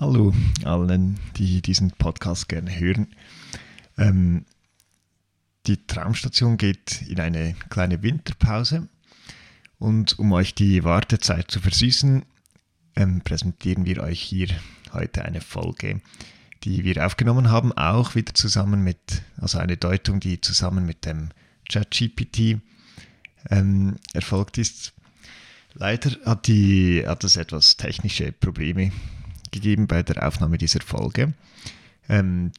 Hallo allen, die diesen Podcast gerne hören. Ähm, die Traumstation geht in eine kleine Winterpause und um euch die Wartezeit zu versüßen, ähm, präsentieren wir euch hier heute eine Folge, die wir aufgenommen haben, auch wieder zusammen mit, also eine Deutung, die zusammen mit dem ChatGPT ähm, erfolgt ist. Leider hat, die, hat es etwas technische Probleme gegeben bei der Aufnahme dieser Folge. Ähm,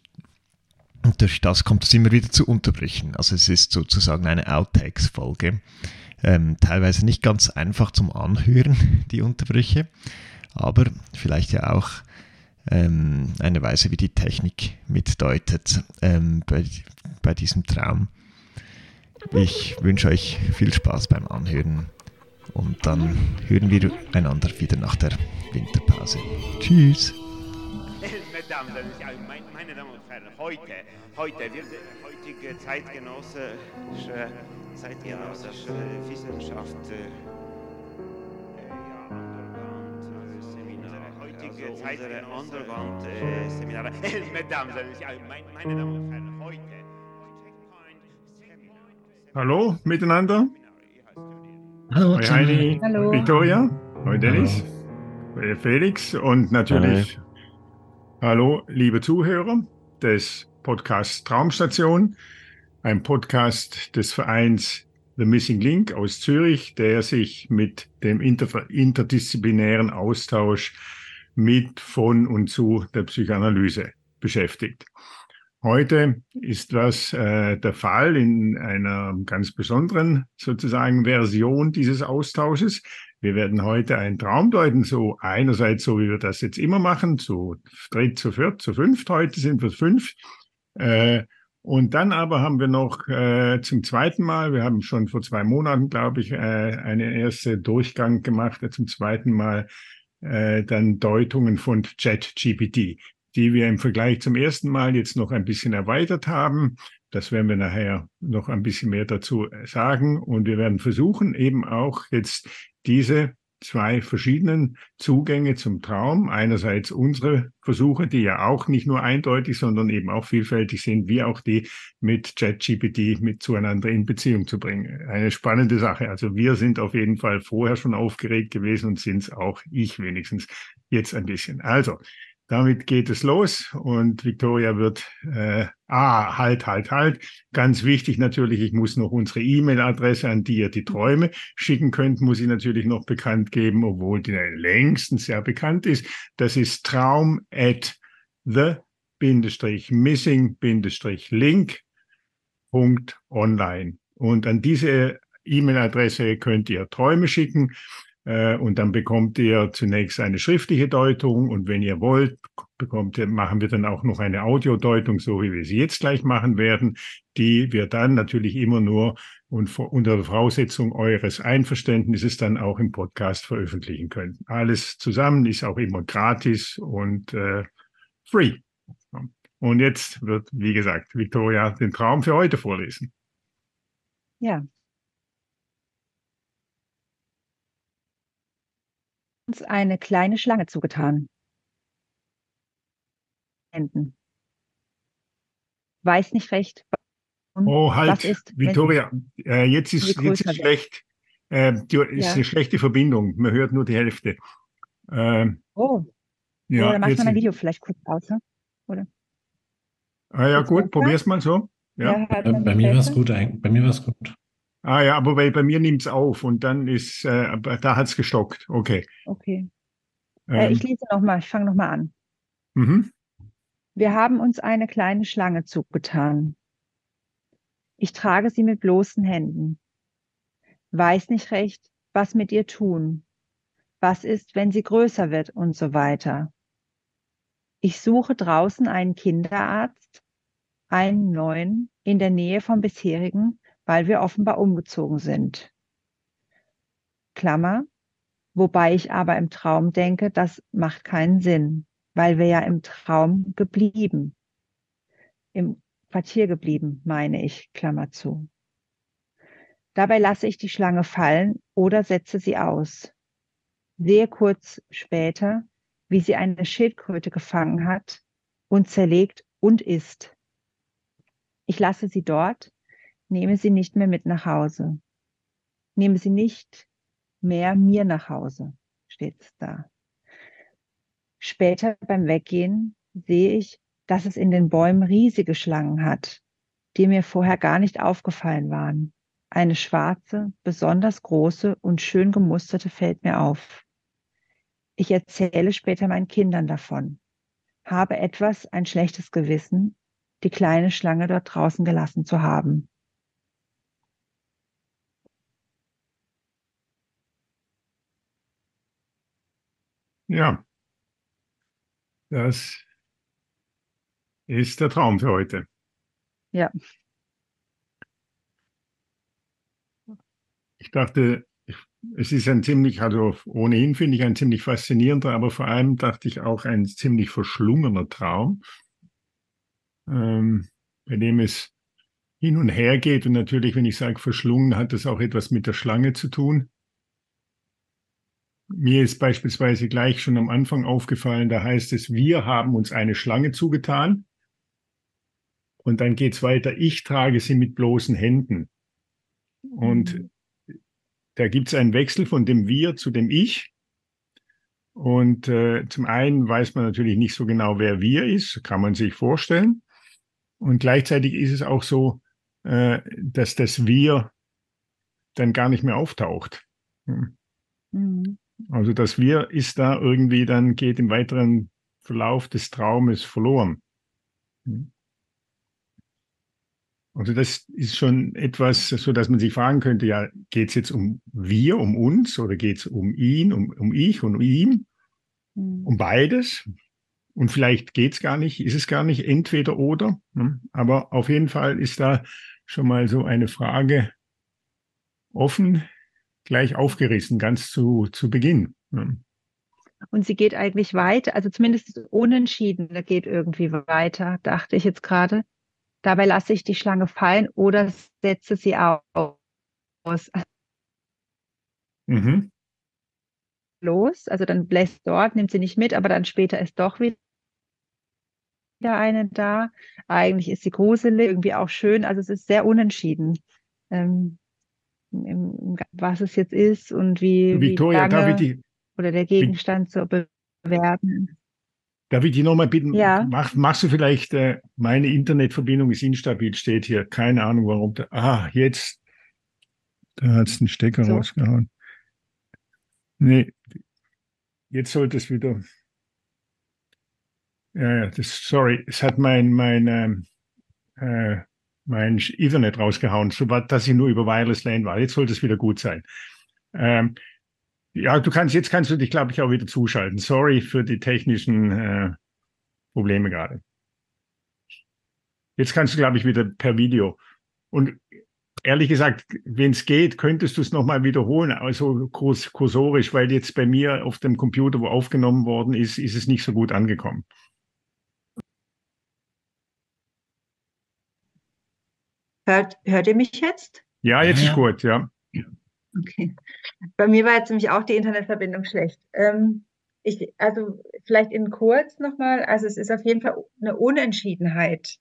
und durch das kommt es immer wieder zu Unterbrüchen. Also es ist sozusagen eine Outtakes-Folge. Ähm, teilweise nicht ganz einfach zum Anhören, die Unterbrüche, aber vielleicht ja auch ähm, eine Weise, wie die Technik mitdeutet ähm, bei, bei diesem Traum. Ich wünsche euch viel Spaß beim Anhören und dann hören wir einander wieder nach der Winterpause. Tschüss. Meine Damen und Herren, heute, heute wird heutige zeitgenössische, zeitgenössische Wissenschaft äh, heutige also Underground-Seminare. meine Damen und Herren, heute. Hallo miteinander. Hallo, Hoi Heini, Hallo. Victoria, hoi Dennis, hoi Felix. Und natürlich hallo liebe Zuhörer des Podcasts Traumstation, ein Podcast des Vereins The Missing Link aus Zürich, der sich mit dem inter interdisziplinären Austausch mit, von und zu der Psychoanalyse beschäftigt. Heute ist das äh, der Fall in einer ganz besonderen sozusagen Version dieses Austausches. Wir werden heute einen Traum deuten, so einerseits so, wie wir das jetzt immer machen, zu dritt, zu viert, zu fünft. Heute sind wir fünf. Äh, und dann aber haben wir noch äh, zum zweiten Mal, wir haben schon vor zwei Monaten, glaube ich, äh, eine erste Durchgang gemacht, äh, zum zweiten Mal äh, dann Deutungen von ChatGPT die wir im Vergleich zum ersten Mal jetzt noch ein bisschen erweitert haben. Das werden wir nachher noch ein bisschen mehr dazu sagen. Und wir werden versuchen, eben auch jetzt diese zwei verschiedenen Zugänge zum Traum. Einerseits unsere Versuche, die ja auch nicht nur eindeutig, sondern eben auch vielfältig sind, wie auch die mit ChatGPT mit zueinander in Beziehung zu bringen. Eine spannende Sache. Also wir sind auf jeden Fall vorher schon aufgeregt gewesen und sind es auch, ich wenigstens, jetzt ein bisschen. Also, damit geht es los und Victoria wird, äh, ah, halt, halt, halt. Ganz wichtig natürlich, ich muss noch unsere E-Mail-Adresse, an die ihr die Träume schicken könnt, muss ich natürlich noch bekannt geben, obwohl die längstens sehr bekannt ist. Das ist traum at the-missing-link.online. Und an diese E-Mail-Adresse könnt ihr Träume schicken und dann bekommt ihr zunächst eine schriftliche Deutung und wenn ihr wollt, bekommt ihr, machen wir dann auch noch eine Audiodeutung, so wie wir sie jetzt gleich machen werden, die wir dann natürlich immer nur und unter der Voraussetzung eures Einverständnisses dann auch im Podcast veröffentlichen können. Alles zusammen ist auch immer gratis und äh, free. Und jetzt wird, wie gesagt, Victoria den Traum für heute vorlesen. Ja, uns eine kleine Schlange zugetan. Händen. Weiß nicht recht. Oh, halt, ist, Victoria, äh, jetzt ist, jetzt ist schlecht. Äh, die, ist ja. eine schlechte Verbindung. Man hört nur die Hälfte. Äh, oh. Ja, Oder macht man ein Video vielleicht kurz aus, oder? Ah ja, gut, probier's mal so. Ja. ja bei, mir war es gut, bei mir war es gut. Ah ja, aber bei, bei mir nimmt es auf und dann ist, äh, da hat es gestockt. Okay. Okay. Äh, ähm. ich lese nochmal, ich fange nochmal an. Mhm. Wir haben uns eine kleine Schlange zugetan. Ich trage sie mit bloßen Händen. Weiß nicht recht, was mit ihr tun. Was ist, wenn sie größer wird und so weiter. Ich suche draußen einen Kinderarzt, einen neuen, in der Nähe vom bisherigen, weil wir offenbar umgezogen sind. Klammer, wobei ich aber im Traum denke, das macht keinen Sinn, weil wir ja im Traum geblieben, im Quartier geblieben, meine ich, Klammer zu. Dabei lasse ich die Schlange fallen oder setze sie aus. Sehr kurz später wie sie eine Schildkröte gefangen hat und zerlegt und isst. Ich lasse sie dort, nehme sie nicht mehr mit nach Hause. Nehme sie nicht mehr mir nach Hause, steht es da. Später beim Weggehen sehe ich, dass es in den Bäumen riesige Schlangen hat, die mir vorher gar nicht aufgefallen waren. Eine schwarze, besonders große und schön gemusterte fällt mir auf. Ich erzähle später meinen Kindern davon, habe etwas ein schlechtes Gewissen, die kleine Schlange dort draußen gelassen zu haben. Ja, das ist der Traum für heute. Ja. Ich dachte, es ist ein ziemlich, also ohnehin finde ich ein ziemlich faszinierender, aber vor allem dachte ich auch ein ziemlich verschlungener Traum, ähm, bei dem es hin und her geht. Und natürlich, wenn ich sage verschlungen, hat das auch etwas mit der Schlange zu tun. Mir ist beispielsweise gleich schon am Anfang aufgefallen, da heißt es, wir haben uns eine Schlange zugetan. Und dann geht es weiter, ich trage sie mit bloßen Händen. Und mhm. da gibt es einen Wechsel von dem Wir zu dem Ich. Und äh, zum einen weiß man natürlich nicht so genau, wer wir ist, kann man sich vorstellen. Und gleichzeitig ist es auch so, äh, dass das Wir dann gar nicht mehr auftaucht. Hm. Mhm. Also das Wir ist da irgendwie dann geht im weiteren Verlauf des Traumes verloren. Hm. Also das ist schon etwas, so dass man sich fragen könnte, ja, geht es jetzt um wir, um uns oder geht es um ihn, um, um ich und um ihm? Um beides? Und vielleicht geht es gar nicht, ist es gar nicht entweder oder. Hm. Aber auf jeden Fall ist da schon mal so eine Frage offen, gleich aufgerissen, ganz zu, zu Beginn. Und sie geht eigentlich weiter, also zumindest unentschieden, da geht irgendwie weiter, dachte ich jetzt gerade. Dabei lasse ich die Schlange fallen oder setze sie aus. Mhm. Los, also dann bläst dort, nimmt sie nicht mit, aber dann später ist doch wieder eine da. Eigentlich ist sie gruselig, irgendwie auch schön. Also es ist sehr unentschieden. Ähm, was es jetzt ist und wie, Victoria, wie lange die, oder der Gegenstand zu bewerten. Darf ich dich nochmal bitten, ja. mach, machst du vielleicht, äh, meine Internetverbindung ist instabil, steht hier, keine Ahnung warum. Da, ah, jetzt, da hat es den Stecker so. rausgehauen. Nee, jetzt sollte es wieder, ja, ja, das, sorry, es hat mein, mein, ähm, äh, mein Ethernet rausgehauen, so dass ich nur über Wireless LAN war. Jetzt sollte es wieder gut sein. Ähm, ja, du kannst, jetzt kannst du dich, glaube ich, auch wieder zuschalten. Sorry für die technischen äh, Probleme gerade. Jetzt kannst du, glaube ich, wieder per Video. Und ehrlich gesagt, wenn es geht, könntest du es nochmal wiederholen, also kurs kursorisch, weil jetzt bei mir auf dem Computer, wo aufgenommen worden ist, ist es nicht so gut angekommen. Hört, hört ihr mich jetzt? Ja, jetzt ja. ist gut, ja. Okay. Bei mir war jetzt nämlich auch die Internetverbindung schlecht. Ähm, ich, also vielleicht in kurz nochmal, also es ist auf jeden Fall eine Unentschiedenheit,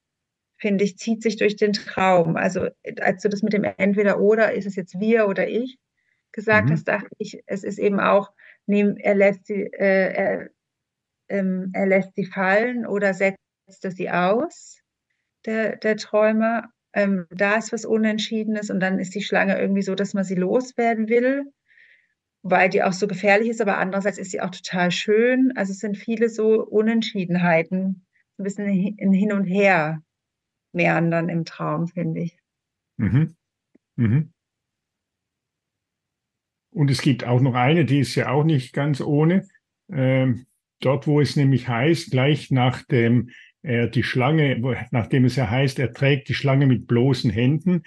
finde ich, zieht sich durch den Traum. Also als du das mit dem Entweder oder, ist es jetzt wir oder ich gesagt mhm. hast, dachte ich, es ist eben auch, nehm, er, lässt sie, äh, er, ähm, er lässt sie fallen oder setzt er sie aus, der, der Träumer ähm, da ist was Unentschiedenes und dann ist die Schlange irgendwie so, dass man sie loswerden will, weil die auch so gefährlich ist, aber andererseits ist sie auch total schön. Also es sind viele so Unentschiedenheiten, ein bisschen in Hin und Her meandern im Traum, finde ich. Mhm. Mhm. Und es gibt auch noch eine, die ist ja auch nicht ganz ohne. Ähm, dort, wo es nämlich heißt, gleich nach dem er die Schlange, nachdem es ja heißt, er trägt die Schlange mit bloßen Händen.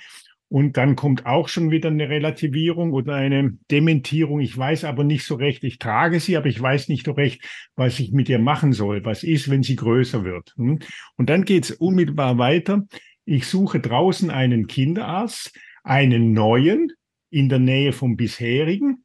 Und dann kommt auch schon wieder eine Relativierung oder eine Dementierung. Ich weiß aber nicht so recht, ich trage sie, aber ich weiß nicht so recht, was ich mit ihr machen soll. Was ist, wenn sie größer wird? Hm? Und dann geht es unmittelbar weiter. Ich suche draußen einen Kinderarzt, einen neuen in der Nähe vom bisherigen.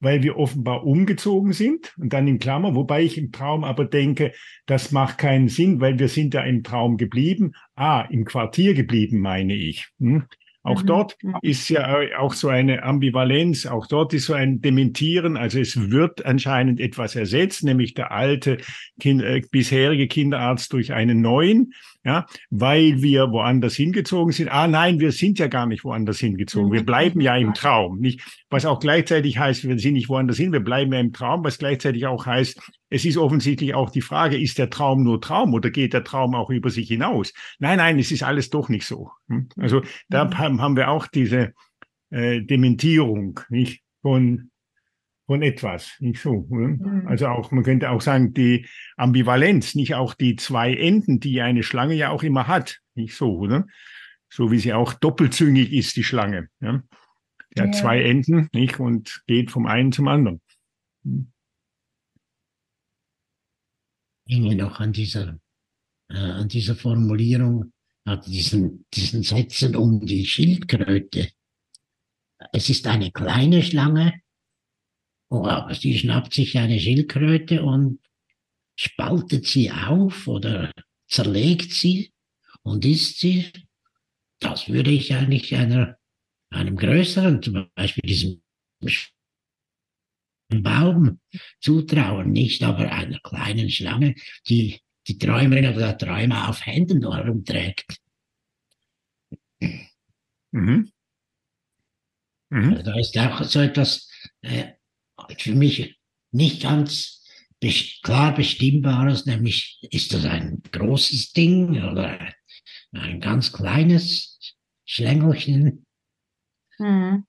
Weil wir offenbar umgezogen sind und dann in Klammer, wobei ich im Traum aber denke, das macht keinen Sinn, weil wir sind ja im Traum geblieben. Ah, im Quartier geblieben, meine ich. Hm? Auch mhm. dort ist ja auch so eine Ambivalenz, auch dort ist so ein Dementieren, also es wird anscheinend etwas ersetzt, nämlich der alte kind, äh, bisherige Kinderarzt durch einen neuen ja, weil wir woanders hingezogen sind. Ah, nein, wir sind ja gar nicht woanders hingezogen. Wir bleiben ja im Traum, nicht? Was auch gleichzeitig heißt, wir sind nicht woanders hin, wir bleiben ja im Traum, was gleichzeitig auch heißt, es ist offensichtlich auch die Frage, ist der Traum nur Traum oder geht der Traum auch über sich hinaus? Nein, nein, es ist alles doch nicht so. Hm? Also da haben wir auch diese äh, Dementierung, nicht? Von, von etwas, nicht so. Mhm. Also auch, man könnte auch sagen, die Ambivalenz, nicht auch die zwei Enden, die eine Schlange ja auch immer hat, nicht so, oder? So wie sie auch doppelzüngig ist, die Schlange. Ja? Die hat zwei Enden, nicht? Und geht vom einen zum anderen. Ich hänge noch an dieser, äh, an dieser Formulierung, an diesen, diesen Sätzen um die Schildkröte. Es ist eine kleine Schlange, Oh, sie schnappt sich eine Schildkröte und spaltet sie auf oder zerlegt sie und isst sie. Das würde ich eigentlich einer, einem größeren, zum Beispiel diesem Baum zutrauen, nicht aber einer kleinen Schlange, die die Träumerin oder der Träumer auf Händen herumträgt. Mhm. Mhm. Also da ist auch so etwas äh, für mich nicht ganz klar bestimmbares, nämlich ist das ein großes Ding oder ein ganz kleines Schlängelchen. Mhm.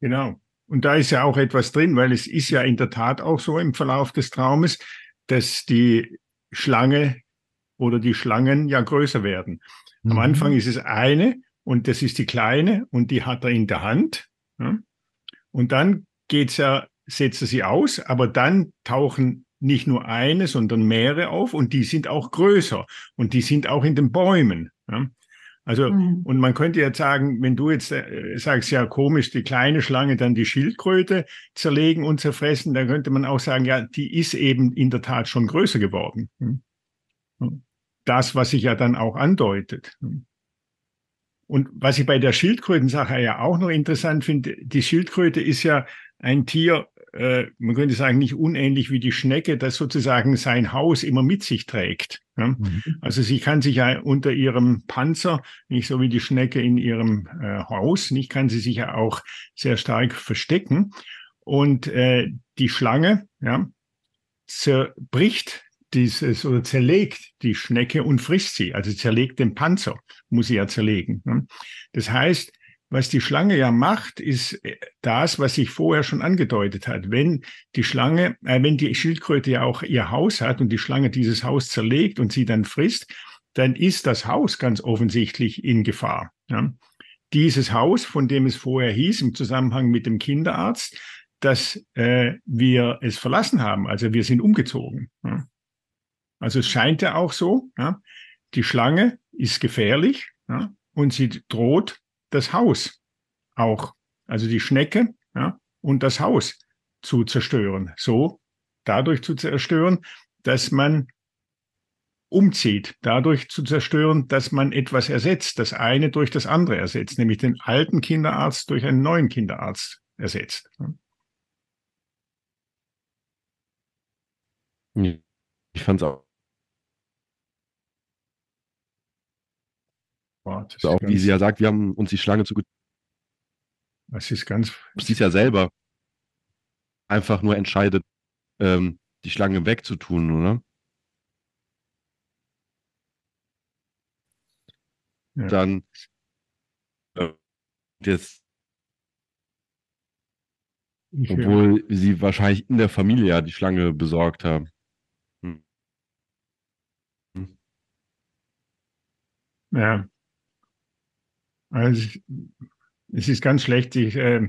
Genau. Und da ist ja auch etwas drin, weil es ist ja in der Tat auch so im Verlauf des Traumes, dass die Schlange oder die Schlangen ja größer werden. Am mhm. Anfang ist es eine und das ist die kleine und die hat er in der Hand. Ja? Und dann geht's ja, setzt er sie aus, aber dann tauchen nicht nur eine, sondern mehrere auf und die sind auch größer und die sind auch in den Bäumen. Ja. Also, mhm. und man könnte jetzt sagen, wenn du jetzt äh, sagst, ja, komisch, die kleine Schlange dann die Schildkröte zerlegen und zerfressen, dann könnte man auch sagen, ja, die ist eben in der Tat schon größer geworden. Hm. Das, was sich ja dann auch andeutet. Und was ich bei der Schildkrötensache ja auch noch interessant finde, die Schildkröte ist ja ein Tier, äh, man könnte sagen, nicht unähnlich wie die Schnecke, das sozusagen sein Haus immer mit sich trägt. Ja? Mhm. Also sie kann sich ja unter ihrem Panzer, nicht so wie die Schnecke in ihrem äh, Haus, nicht kann sie sich ja auch sehr stark verstecken. Und äh, die Schlange ja, zerbricht dieses oder zerlegt die Schnecke und frisst sie, also zerlegt den Panzer, muss sie ja zerlegen. Ne? Das heißt, was die Schlange ja macht, ist äh, das, was sich vorher schon angedeutet hat. Wenn die Schlange, äh, wenn die Schildkröte ja auch ihr Haus hat und die Schlange dieses Haus zerlegt und sie dann frisst, dann ist das Haus ganz offensichtlich in Gefahr. Ja? Dieses Haus, von dem es vorher hieß, im Zusammenhang mit dem Kinderarzt, dass äh, wir es verlassen haben, also wir sind umgezogen. Ja? Also es scheint ja auch so, ja, die Schlange ist gefährlich ja, und sie droht das Haus auch, also die Schnecke ja, und das Haus zu zerstören. So dadurch zu zerstören, dass man umzieht, dadurch zu zerstören, dass man etwas ersetzt, das eine durch das andere ersetzt, nämlich den alten Kinderarzt durch einen neuen Kinderarzt ersetzt. Ich fand es auch Boah, also auch wie sie ja sagt, wir haben uns die Schlange zu. Das ist ganz. Sie ist ja selber einfach nur entscheidet, ähm, die Schlange wegzutun, oder? Ja. Dann äh, das, obwohl ja. sie wahrscheinlich in der Familie ja die Schlange besorgt haben. Hm. Hm. Ja. Also es ist ganz schlecht. Ich, äh,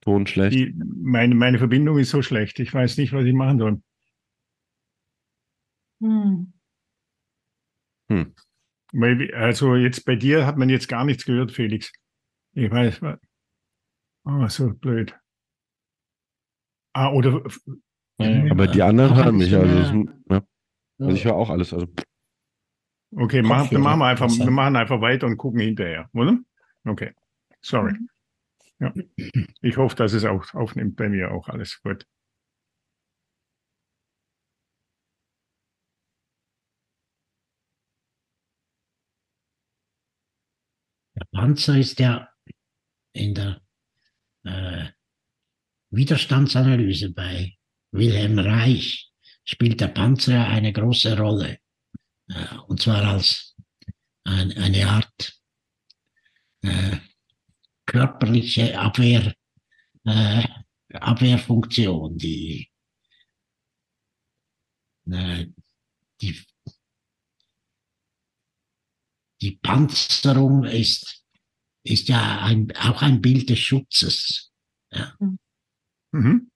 Ton schlecht. Die, meine, meine Verbindung ist so schlecht. Ich weiß nicht, was ich machen soll. Hm. Hm. Weil, also jetzt bei dir hat man jetzt gar nichts gehört, Felix. Ich weiß. Ah, so blöd. Ah, oder. Ja, aber die anderen hören mich. Also, ja. also ich höre auch alles. Also. Okay, mach, dann machen wir einfach, wir machen einfach weiter und gucken hinterher, oder? Okay. Sorry. Mhm. Ja. Ich hoffe, dass es auch aufnimmt bei mir auch alles gut. Der Panzer ist ja in der äh, Widerstandsanalyse bei Wilhelm Reich spielt der Panzer eine große Rolle. Äh, und zwar als ein, eine Art äh, körperliche Abwehr, äh, Abwehrfunktion, die, äh, die, die Panzerung ist, ist ja ein, auch ein Bild des Schutzes. Ja. Mhm.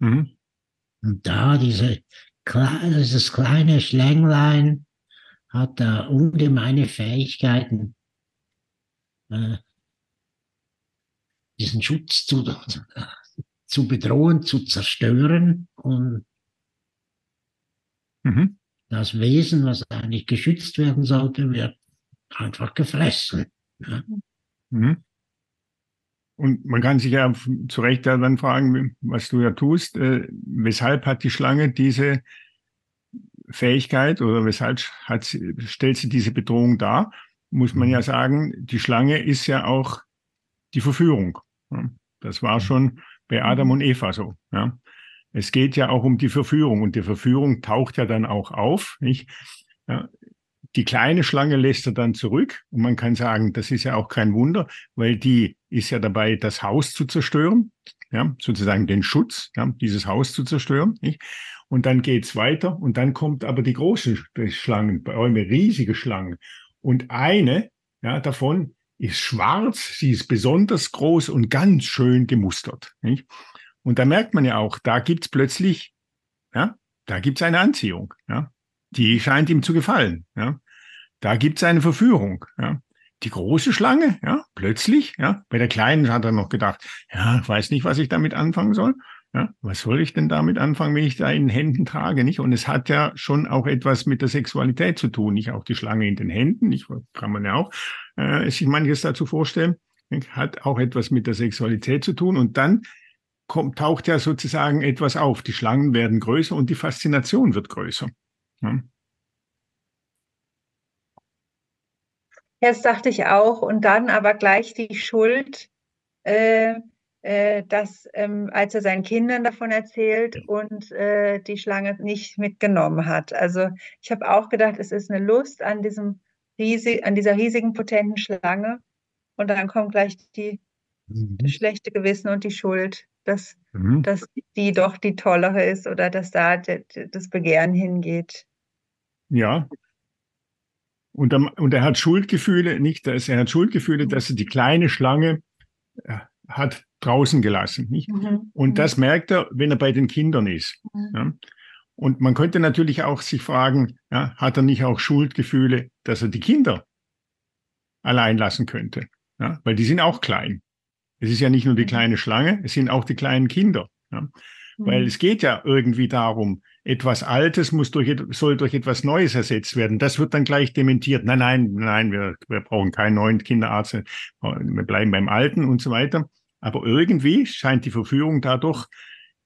Mhm. Und da diese, dieses kleine Schlänglein hat da ungemeine Fähigkeiten, äh, diesen Schutz zu, zu bedrohen, zu zerstören und mhm. das Wesen, was eigentlich geschützt werden sollte, wird einfach gefressen. Ja. Mhm. Und man kann sich ja zu Recht dann fragen, was du ja tust, äh, weshalb hat die Schlange diese Fähigkeit oder weshalb hat sie, stellt sie diese Bedrohung dar? Muss man ja mhm. sagen, die Schlange ist ja auch die Verführung. Das war schon bei Adam und Eva so. Ja. Es geht ja auch um die Verführung und die Verführung taucht ja dann auch auf. Nicht? Ja. Die kleine Schlange lässt er dann zurück und man kann sagen, das ist ja auch kein Wunder, weil die ist ja dabei, das Haus zu zerstören, ja, sozusagen den Schutz, ja, dieses Haus zu zerstören. Nicht? Und dann geht's weiter und dann kommt aber die großen Schlangen, Bäume, riesige Schlangen. Und eine ja, davon ist schwarz, sie ist besonders groß und ganz schön gemustert. Nicht? Und da merkt man ja auch, da gibt's plötzlich, ja, da gibt's eine Anziehung, ja, die scheint ihm zu gefallen. Ja. Da gibt's eine Verführung. Ja. Die große Schlange, ja, plötzlich, ja, bei der kleinen hat er noch gedacht, ja, ich weiß nicht, was ich damit anfangen soll. Ja, was soll ich denn damit anfangen, wenn ich da in den Händen trage, nicht? Und es hat ja schon auch etwas mit der Sexualität zu tun, nicht auch die Schlange in den Händen, nicht? Kann man ja auch äh, sich manches dazu vorstellen. Nicht? Hat auch etwas mit der Sexualität zu tun. Und dann kommt, taucht ja sozusagen etwas auf. Die Schlangen werden größer und die Faszination wird größer. Ja. Das dachte ich auch. Und dann aber gleich die Schuld. Äh, äh, dass, ähm, als er seinen Kindern davon erzählt und äh, die Schlange nicht mitgenommen hat. Also ich habe auch gedacht, es ist eine Lust an diesem riesig, an dieser riesigen potenten Schlange und dann kommt gleich die mhm. schlechte Gewissen und die Schuld, dass, mhm. dass die doch die tollere ist oder dass da das Begehren hingeht. Ja. Und, und er hat Schuldgefühle, nicht, dass er hat Schuldgefühle, dass er die kleine Schlange äh, hat draußen gelassen. Nicht? Mhm. Und das mhm. merkt er, wenn er bei den Kindern ist. Mhm. Ja? Und man könnte natürlich auch sich fragen, ja, hat er nicht auch Schuldgefühle, dass er die Kinder allein lassen könnte? Ja? Weil die sind auch klein. Es ist ja nicht nur die mhm. kleine Schlange, es sind auch die kleinen Kinder. Ja? Weil es geht ja irgendwie darum, etwas Altes muss durch, soll durch etwas Neues ersetzt werden. Das wird dann gleich dementiert. Nein, nein, nein, wir, wir brauchen keinen neuen Kinderarzt. Wir bleiben beim Alten und so weiter. Aber irgendwie scheint die Verführung dadurch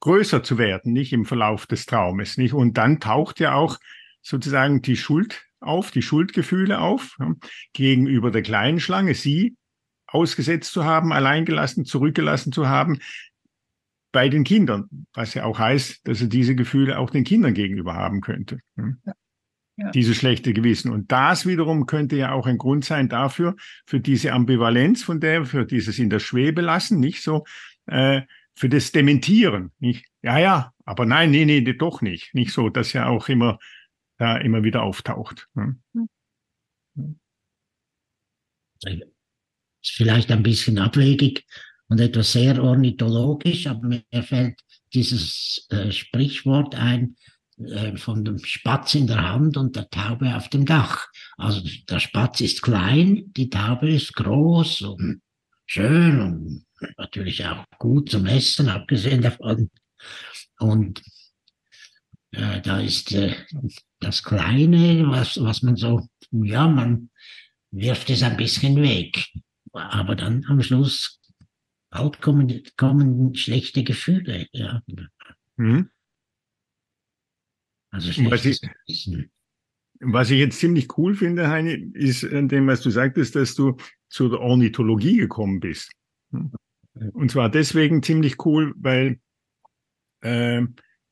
größer zu werden, nicht im Verlauf des Traumes, nicht? Und dann taucht ja auch sozusagen die Schuld auf, die Schuldgefühle auf, ja, gegenüber der kleinen Schlange, sie ausgesetzt zu haben, alleingelassen, zurückgelassen zu haben, bei den Kindern, was ja auch heißt, dass er diese Gefühle auch den Kindern gegenüber haben könnte. Ja. Ja. Dieses schlechte Gewissen. Und das wiederum könnte ja auch ein Grund sein dafür, für diese Ambivalenz von der, für dieses in der Schwebe lassen, nicht so, äh, für das Dementieren, nicht? Ja, ja, aber nein, nee, nee, doch nicht. Nicht so, dass ja auch immer, da immer wieder auftaucht. Ne? Ist vielleicht ein bisschen abwegig und etwas sehr ornithologisch, aber mir fällt dieses äh, Sprichwort ein, äh, von dem Spatz in der Hand und der Taube auf dem Dach. Also der Spatz ist klein, die Taube ist groß und schön und natürlich auch gut zum Essen, abgesehen davon. Und äh, da ist äh, das Kleine, was, was man so, ja, man wirft es ein bisschen weg. Aber dann am Schluss halt kommen, kommen schlechte Gefühle. Ja. Mhm. Also was ich, was ich jetzt ziemlich cool finde, Heini, ist an dem, was du sagtest, dass du zu der Ornithologie gekommen bist. Und zwar deswegen ziemlich cool, weil äh,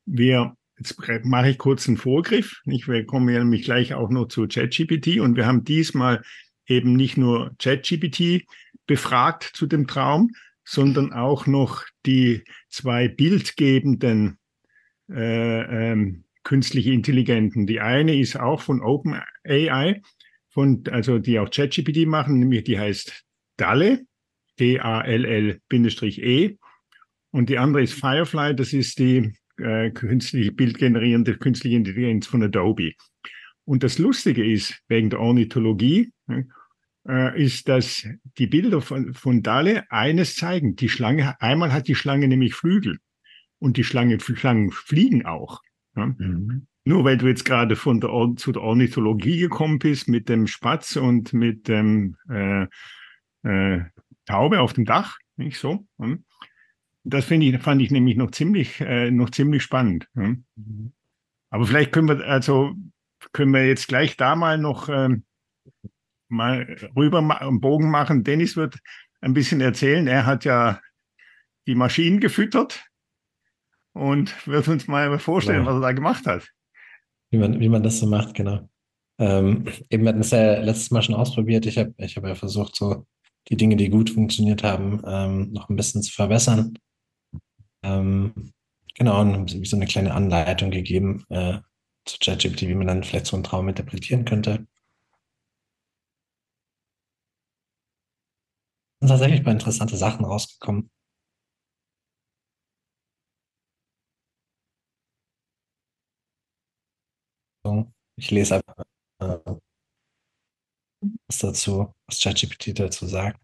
wir, jetzt mache ich kurz einen Vorgriff, nicht? wir kommen ja nämlich gleich auch noch zu ChatGPT und wir haben diesmal eben nicht nur ChatGPT befragt zu dem Traum, sondern auch noch die zwei bildgebenden äh, ähm, künstliche Intelligenten. Die eine ist auch von OpenAI, von, also die auch ChatGPT machen, nämlich die heißt DALE, D-A-L-L-E. Und die andere ist Firefly, das ist die äh, künstliche bildgenerierende künstliche Intelligenz von Adobe. Und das Lustige ist, wegen der Ornithologie, äh, ist, dass die Bilder von, von Dale eines zeigen. Die Schlange, einmal hat die Schlange nämlich Flügel und die Schlange, Schlangen fliegen auch. Ja? Mhm. Nur weil du jetzt gerade von der Or zu der Ornithologie gekommen bist mit dem Spatz und mit dem äh, äh, Taube auf dem Dach, nicht so? Hm? Das finde ich, fand ich nämlich noch ziemlich, äh, noch ziemlich spannend. Hm? Mhm. Aber vielleicht können wir, also können wir jetzt gleich da mal noch ähm, mal rüber einen Bogen machen. Dennis wird ein bisschen erzählen. Er hat ja die Maschinen gefüttert und wird uns mal vorstellen, genau. was er da gemacht hat. Wie man, wie man das so macht, genau. Ähm, eben hatten es ja letztes Mal schon ausprobiert. Ich habe ich hab ja versucht, so die Dinge, die gut funktioniert haben, ähm, noch ein bisschen zu verbessern. Ähm, genau, und so eine kleine Anleitung gegeben äh, zu ChatGPT, wie man dann vielleicht so einen Traum interpretieren könnte. Tatsächlich paar interessante Sachen rausgekommen. Ich lese einfach äh, was dazu, was ChatGPT dazu sagt.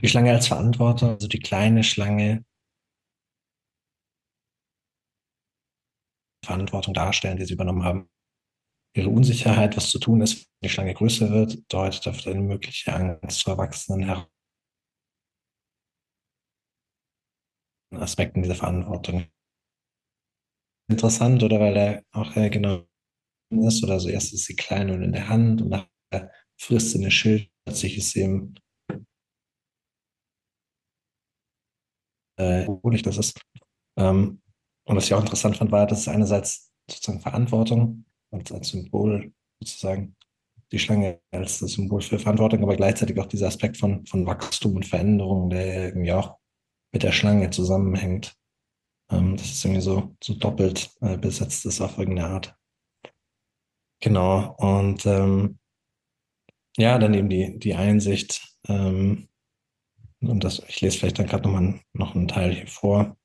Die Schlange als Verantworter, also die kleine Schlange, Verantwortung darstellen, die sie übernommen haben. Ihre Unsicherheit, was zu tun ist, wenn die Schlange größer wird, deutet auf eine mögliche Angst vor Erwachsenen heraus. Aspekten dieser Verantwortung. Interessant, oder weil er auch äh, genau ist, oder so erst ist sie klein und in der Hand und nachher frisst sie eine Schild, plötzlich ist sie im äh, das ist. Ähm, und was ich auch interessant fand, war, dass es einerseits sozusagen Verantwortung als, als Symbol sozusagen die Schlange als Symbol für Verantwortung, aber gleichzeitig auch dieser Aspekt von, von Wachstum und Veränderung, der irgendwie auch mit der Schlange zusammenhängt. Ähm, dass es irgendwie so, so doppelt äh, besetzt ist auf irgendeine Art. Genau. Und ähm, ja, dann eben die, die Einsicht, ähm, und das, ich lese vielleicht dann gerade nochmal noch einen Teil hier vor,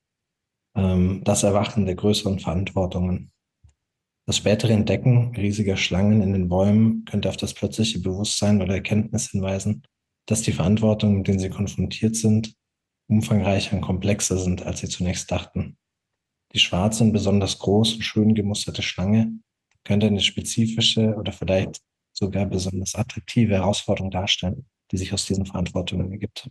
ähm, das Erwachen der größeren Verantwortungen. Das spätere Entdecken riesiger Schlangen in den Bäumen könnte auf das plötzliche Bewusstsein oder Erkenntnis hinweisen, dass die Verantwortungen, mit denen sie konfrontiert sind, umfangreicher und komplexer sind, als sie zunächst dachten. Die schwarze und besonders groß und schön gemusterte Schlange könnte eine spezifische oder vielleicht sogar besonders attraktive Herausforderung darstellen, die sich aus diesen Verantwortungen ergibt.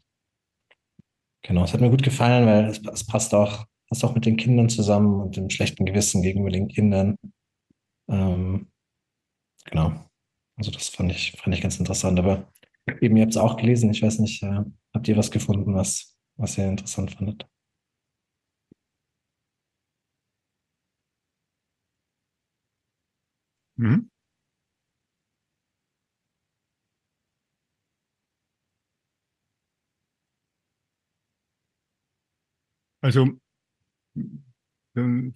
Genau, es hat mir gut gefallen, weil es, es passt auch, passt auch mit den Kindern zusammen und dem schlechten Gewissen gegenüber den Kindern. Ähm, genau. Also das fand ich, fand ich ganz interessant. Aber eben, ihr habt es auch gelesen. Ich weiß nicht, äh, habt ihr was gefunden, was, was ihr interessant fandet. Mhm. Also, ähm,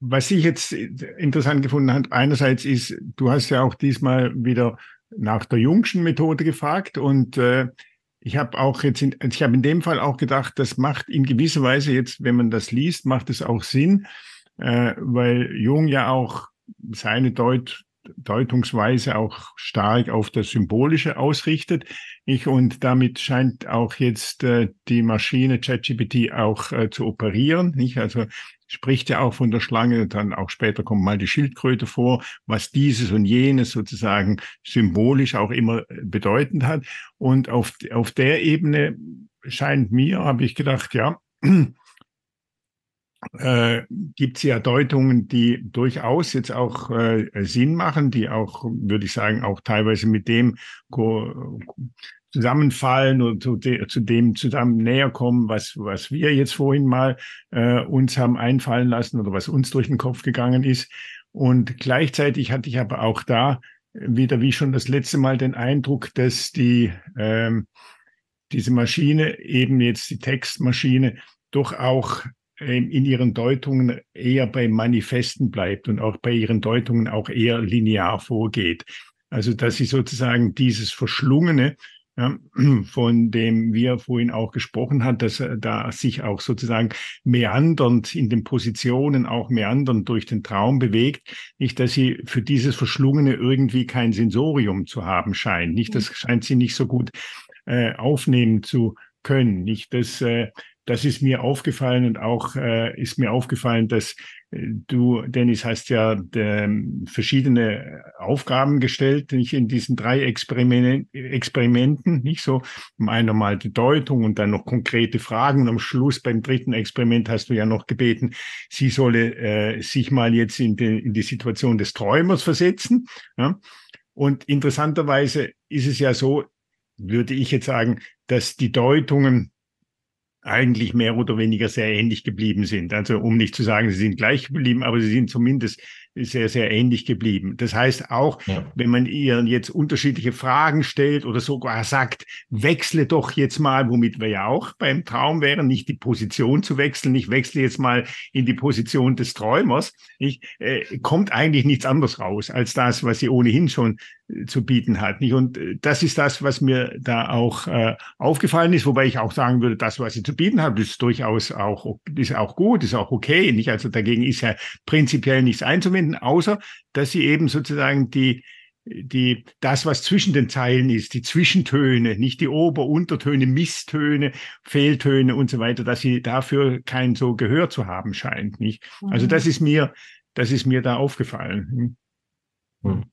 was ich jetzt interessant gefunden habe, einerseits ist, du hast ja auch diesmal wieder nach der Jungschen Methode gefragt und äh, ich habe auch jetzt, in, ich habe in dem Fall auch gedacht, das macht in gewisser Weise jetzt, wenn man das liest, macht es auch Sinn, äh, weil Jung ja auch seine Deut Deutungsweise auch stark auf das Symbolische ausrichtet. Ich, und damit scheint auch jetzt äh, die Maschine ChatGPT auch äh, zu operieren. Nicht? Also spricht ja auch von der Schlange, dann auch später kommt mal die Schildkröte vor, was dieses und jenes sozusagen symbolisch auch immer bedeutend hat. Und auf, auf der Ebene scheint mir, habe ich gedacht, ja, äh, gibt es ja Deutungen, die durchaus jetzt auch äh, Sinn machen, die auch, würde ich sagen, auch teilweise mit dem zusammenfallen oder zu, de, zu, dem zusammen näher kommen, was, was wir jetzt vorhin mal äh, uns haben einfallen lassen oder was uns durch den Kopf gegangen ist. Und gleichzeitig hatte ich aber auch da wieder wie schon das letzte Mal den Eindruck, dass die ähm, diese Maschine, eben jetzt die Textmaschine, doch auch ähm, in ihren Deutungen eher bei Manifesten bleibt und auch bei ihren Deutungen auch eher linear vorgeht. Also dass sie sozusagen dieses Verschlungene, ja, von dem wir vorhin auch gesprochen haben, dass er da sich auch sozusagen meandernd in den Positionen, auch meandernd durch den Traum bewegt, nicht, dass sie für dieses Verschlungene irgendwie kein Sensorium zu haben scheint. Nicht, das scheint sie nicht so gut äh, aufnehmen zu können. Nicht, dass äh, das ist mir aufgefallen und auch äh, ist mir aufgefallen, dass äh, du, Dennis, hast ja de, ähm, verschiedene Aufgaben gestellt, nicht in diesen drei Experimenten, Experimenten, nicht so. Um einer mal die Deutung und dann noch konkrete Fragen. Und am Schluss beim dritten Experiment hast du ja noch gebeten, sie solle äh, sich mal jetzt in die, in die Situation des Träumers versetzen. Ja? Und interessanterweise ist es ja so, würde ich jetzt sagen, dass die Deutungen eigentlich mehr oder weniger sehr ähnlich geblieben sind. Also um nicht zu sagen, sie sind gleich geblieben, aber sie sind zumindest sehr, sehr ähnlich geblieben. Das heißt auch, ja. wenn man ihr jetzt unterschiedliche Fragen stellt oder sogar sagt, wechsle doch jetzt mal, womit wir ja auch beim Traum wären, nicht die Position zu wechseln, ich wechsle jetzt mal in die Position des Träumers, ich, äh, kommt eigentlich nichts anderes raus als das, was sie ohnehin schon äh, zu bieten hat. Nicht? Und äh, das ist das, was mir da auch äh, aufgefallen ist, wobei ich auch sagen würde, das, was sie zu bieten hat, ist durchaus auch, ist auch gut, ist auch okay. Nicht? Also dagegen ist ja prinzipiell nichts einzuwenden anwenden, außer dass sie eben sozusagen die, die, das, was zwischen den Zeilen ist, die Zwischentöne, nicht die Ober-, Untertöne, Misstöne, Fehltöne und so weiter, dass sie dafür kein so Gehör zu haben scheint, nicht? Mhm. Also das ist mir, das ist mir da aufgefallen. Hm. hm.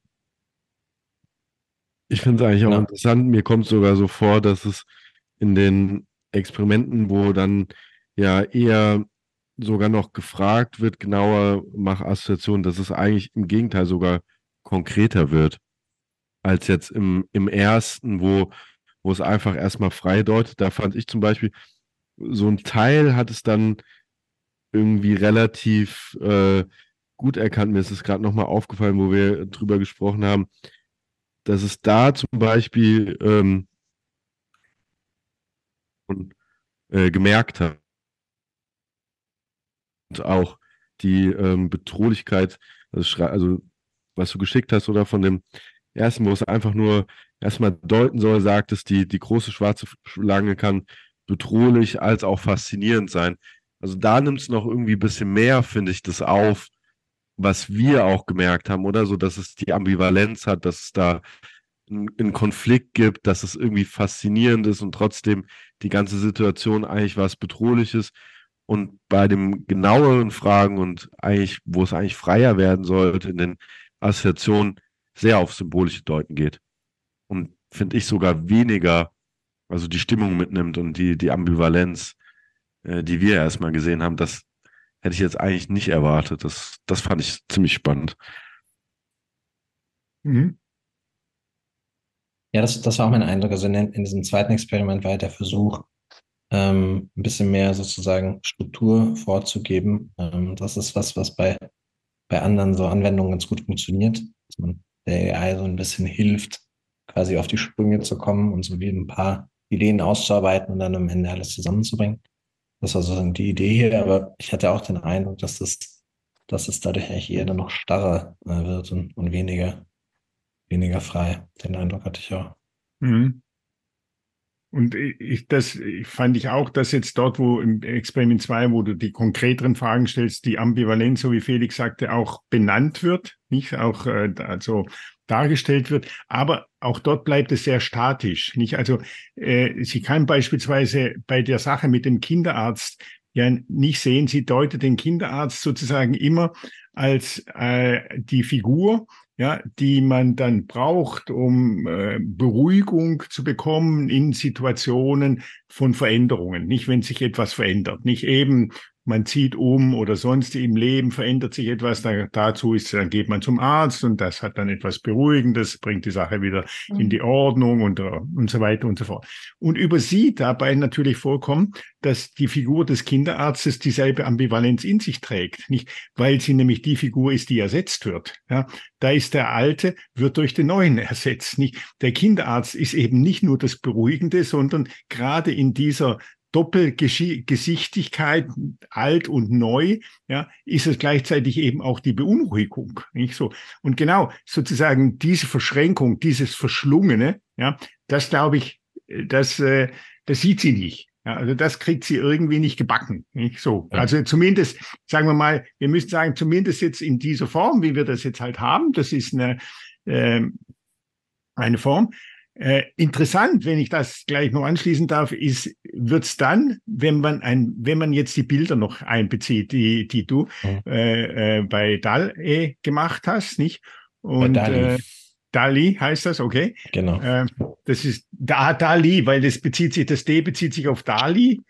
Ich finde es eigentlich auch ja. interessant. Mir kommt sogar so vor, dass es in den Experimenten, wo dann ja eher sogar noch gefragt wird, genauer mach Assoziation, dass es eigentlich im Gegenteil sogar konkreter wird, als jetzt im, im ersten, wo, wo es einfach erstmal frei deutet. Da fand ich zum Beispiel, so ein Teil hat es dann irgendwie relativ äh, gut erkannt. Mir ist es gerade nochmal aufgefallen, wo wir drüber gesprochen haben, dass es da zum Beispiel ähm, äh, gemerkt hat auch die ähm, Bedrohlichkeit, also, also, was du geschickt hast oder von dem ersten, wo es einfach nur erstmal deuten soll, sagt es, die, die große schwarze Schlange kann bedrohlich als auch faszinierend sein. Also da nimmt es noch irgendwie ein bisschen mehr, finde ich, das auf, was wir auch gemerkt haben, oder so, dass es die Ambivalenz hat, dass es da einen Konflikt gibt, dass es irgendwie faszinierend ist und trotzdem die ganze Situation eigentlich was Bedrohliches. Und bei dem genaueren Fragen und eigentlich, wo es eigentlich freier werden sollte, in den Assoziationen sehr auf symbolische Deuten geht. Und finde ich sogar weniger, also die Stimmung mitnimmt und die, die Ambivalenz, äh, die wir erstmal gesehen haben, das hätte ich jetzt eigentlich nicht erwartet. Das, das fand ich ziemlich spannend. Mhm. Ja, das, das war auch mein Eindruck. Also in, in diesem zweiten Experiment war der Versuch, ähm, ein bisschen mehr sozusagen Struktur vorzugeben. Ähm, das ist was, was bei, bei anderen so Anwendungen ganz gut funktioniert, dass man der AI so ein bisschen hilft, quasi auf die Sprünge zu kommen und so wie ein paar Ideen auszuarbeiten und dann am Ende alles zusammenzubringen. Das war sozusagen die Idee hier, aber ich hatte auch den Eindruck, dass das, dass es dadurch eigentlich eher noch starrer äh, wird und, und weniger, weniger frei. Den Eindruck hatte ich auch. Mhm. Und ich, das fand ich auch, dass jetzt dort, wo im Experiment 2, wo du die konkreteren Fragen stellst, die Ambivalenz, so wie Felix sagte, auch benannt wird, nicht auch äh, also dargestellt wird. Aber auch dort bleibt es sehr statisch, nicht? Also äh, sie kann beispielsweise bei der Sache mit dem Kinderarzt ja nicht sehen, sie deutet den Kinderarzt sozusagen immer als äh, die Figur, ja, die man dann braucht, um äh, Beruhigung zu bekommen in Situationen von Veränderungen. Nicht, wenn sich etwas verändert. Nicht eben man zieht um oder sonst im Leben verändert sich etwas, da, dazu ist, dann geht man zum Arzt und das hat dann etwas Beruhigendes, bringt die Sache wieder mhm. in die Ordnung und, und so weiter und so fort. Und übersieht dabei natürlich vollkommen, dass die Figur des Kinderarztes dieselbe Ambivalenz in sich trägt, nicht, weil sie nämlich die Figur ist, die ersetzt wird. Ja, da ist der Alte, wird durch den Neuen ersetzt. Nicht? Der Kinderarzt ist eben nicht nur das Beruhigende, sondern gerade in dieser Doppelgesichtigkeit, alt und neu, ja, ist es gleichzeitig eben auch die Beunruhigung, nicht so. Und genau, sozusagen diese Verschränkung, dieses Verschlungene, ja, das glaube ich, das, äh, das sieht sie nicht. Ja, also das kriegt sie irgendwie nicht gebacken. Nicht so. Also zumindest, sagen wir mal, wir müssen sagen, zumindest jetzt in dieser Form, wie wir das jetzt halt haben, das ist eine, äh, eine Form, äh, interessant, wenn ich das gleich noch anschließen darf, ist, wird's dann, wenn man ein, wenn man jetzt die Bilder noch einbezieht, die, die du mhm. äh, äh, bei Dal äh, gemacht hast, nicht? Und Dali. Äh, Dali heißt das, okay? Genau. Äh, das ist da Dali, weil das bezieht sich, das D bezieht sich auf Dali,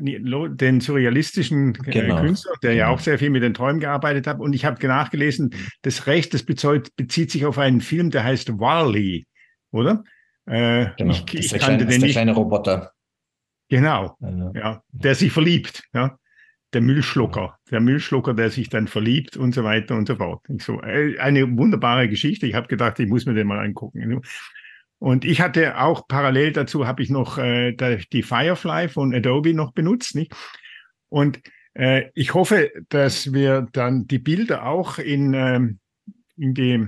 den surrealistischen genau. Künstler, der genau. ja auch sehr viel mit den Träumen gearbeitet hat. Und ich habe nachgelesen, das Recht, das bezieht, bezieht sich auf einen Film, der heißt Wally, oder? Äh, genau. Ich, ich kannte kleine, den nicht. kleine Roboter. Genau, ja. ja. der sich verliebt, ja. Der Müllschlucker, der Müllschlucker, der sich dann verliebt und so weiter und so fort. Ich so, äh, eine wunderbare Geschichte. Ich habe gedacht, ich muss mir den mal angucken. Und ich hatte auch parallel dazu habe ich noch äh, die Firefly von Adobe noch benutzt, nicht? Und äh, ich hoffe, dass wir dann die Bilder auch in, ähm, in die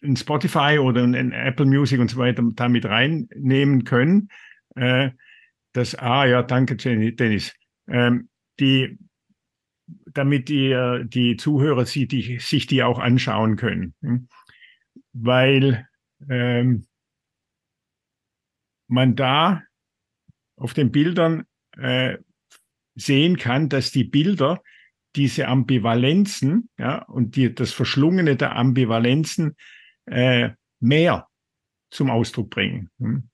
in Spotify oder in Apple Music und so weiter damit reinnehmen können. Äh, das, ah ja, danke Dennis. Ähm, die, damit die, äh, die Zuhörer sie, die, sich die auch anschauen können. Hm? Weil ähm, man da auf den Bildern äh, sehen kann, dass die Bilder diese Ambivalenzen ja, und die, das Verschlungene der Ambivalenzen äh, mehr zum Ausdruck bringen. Hm.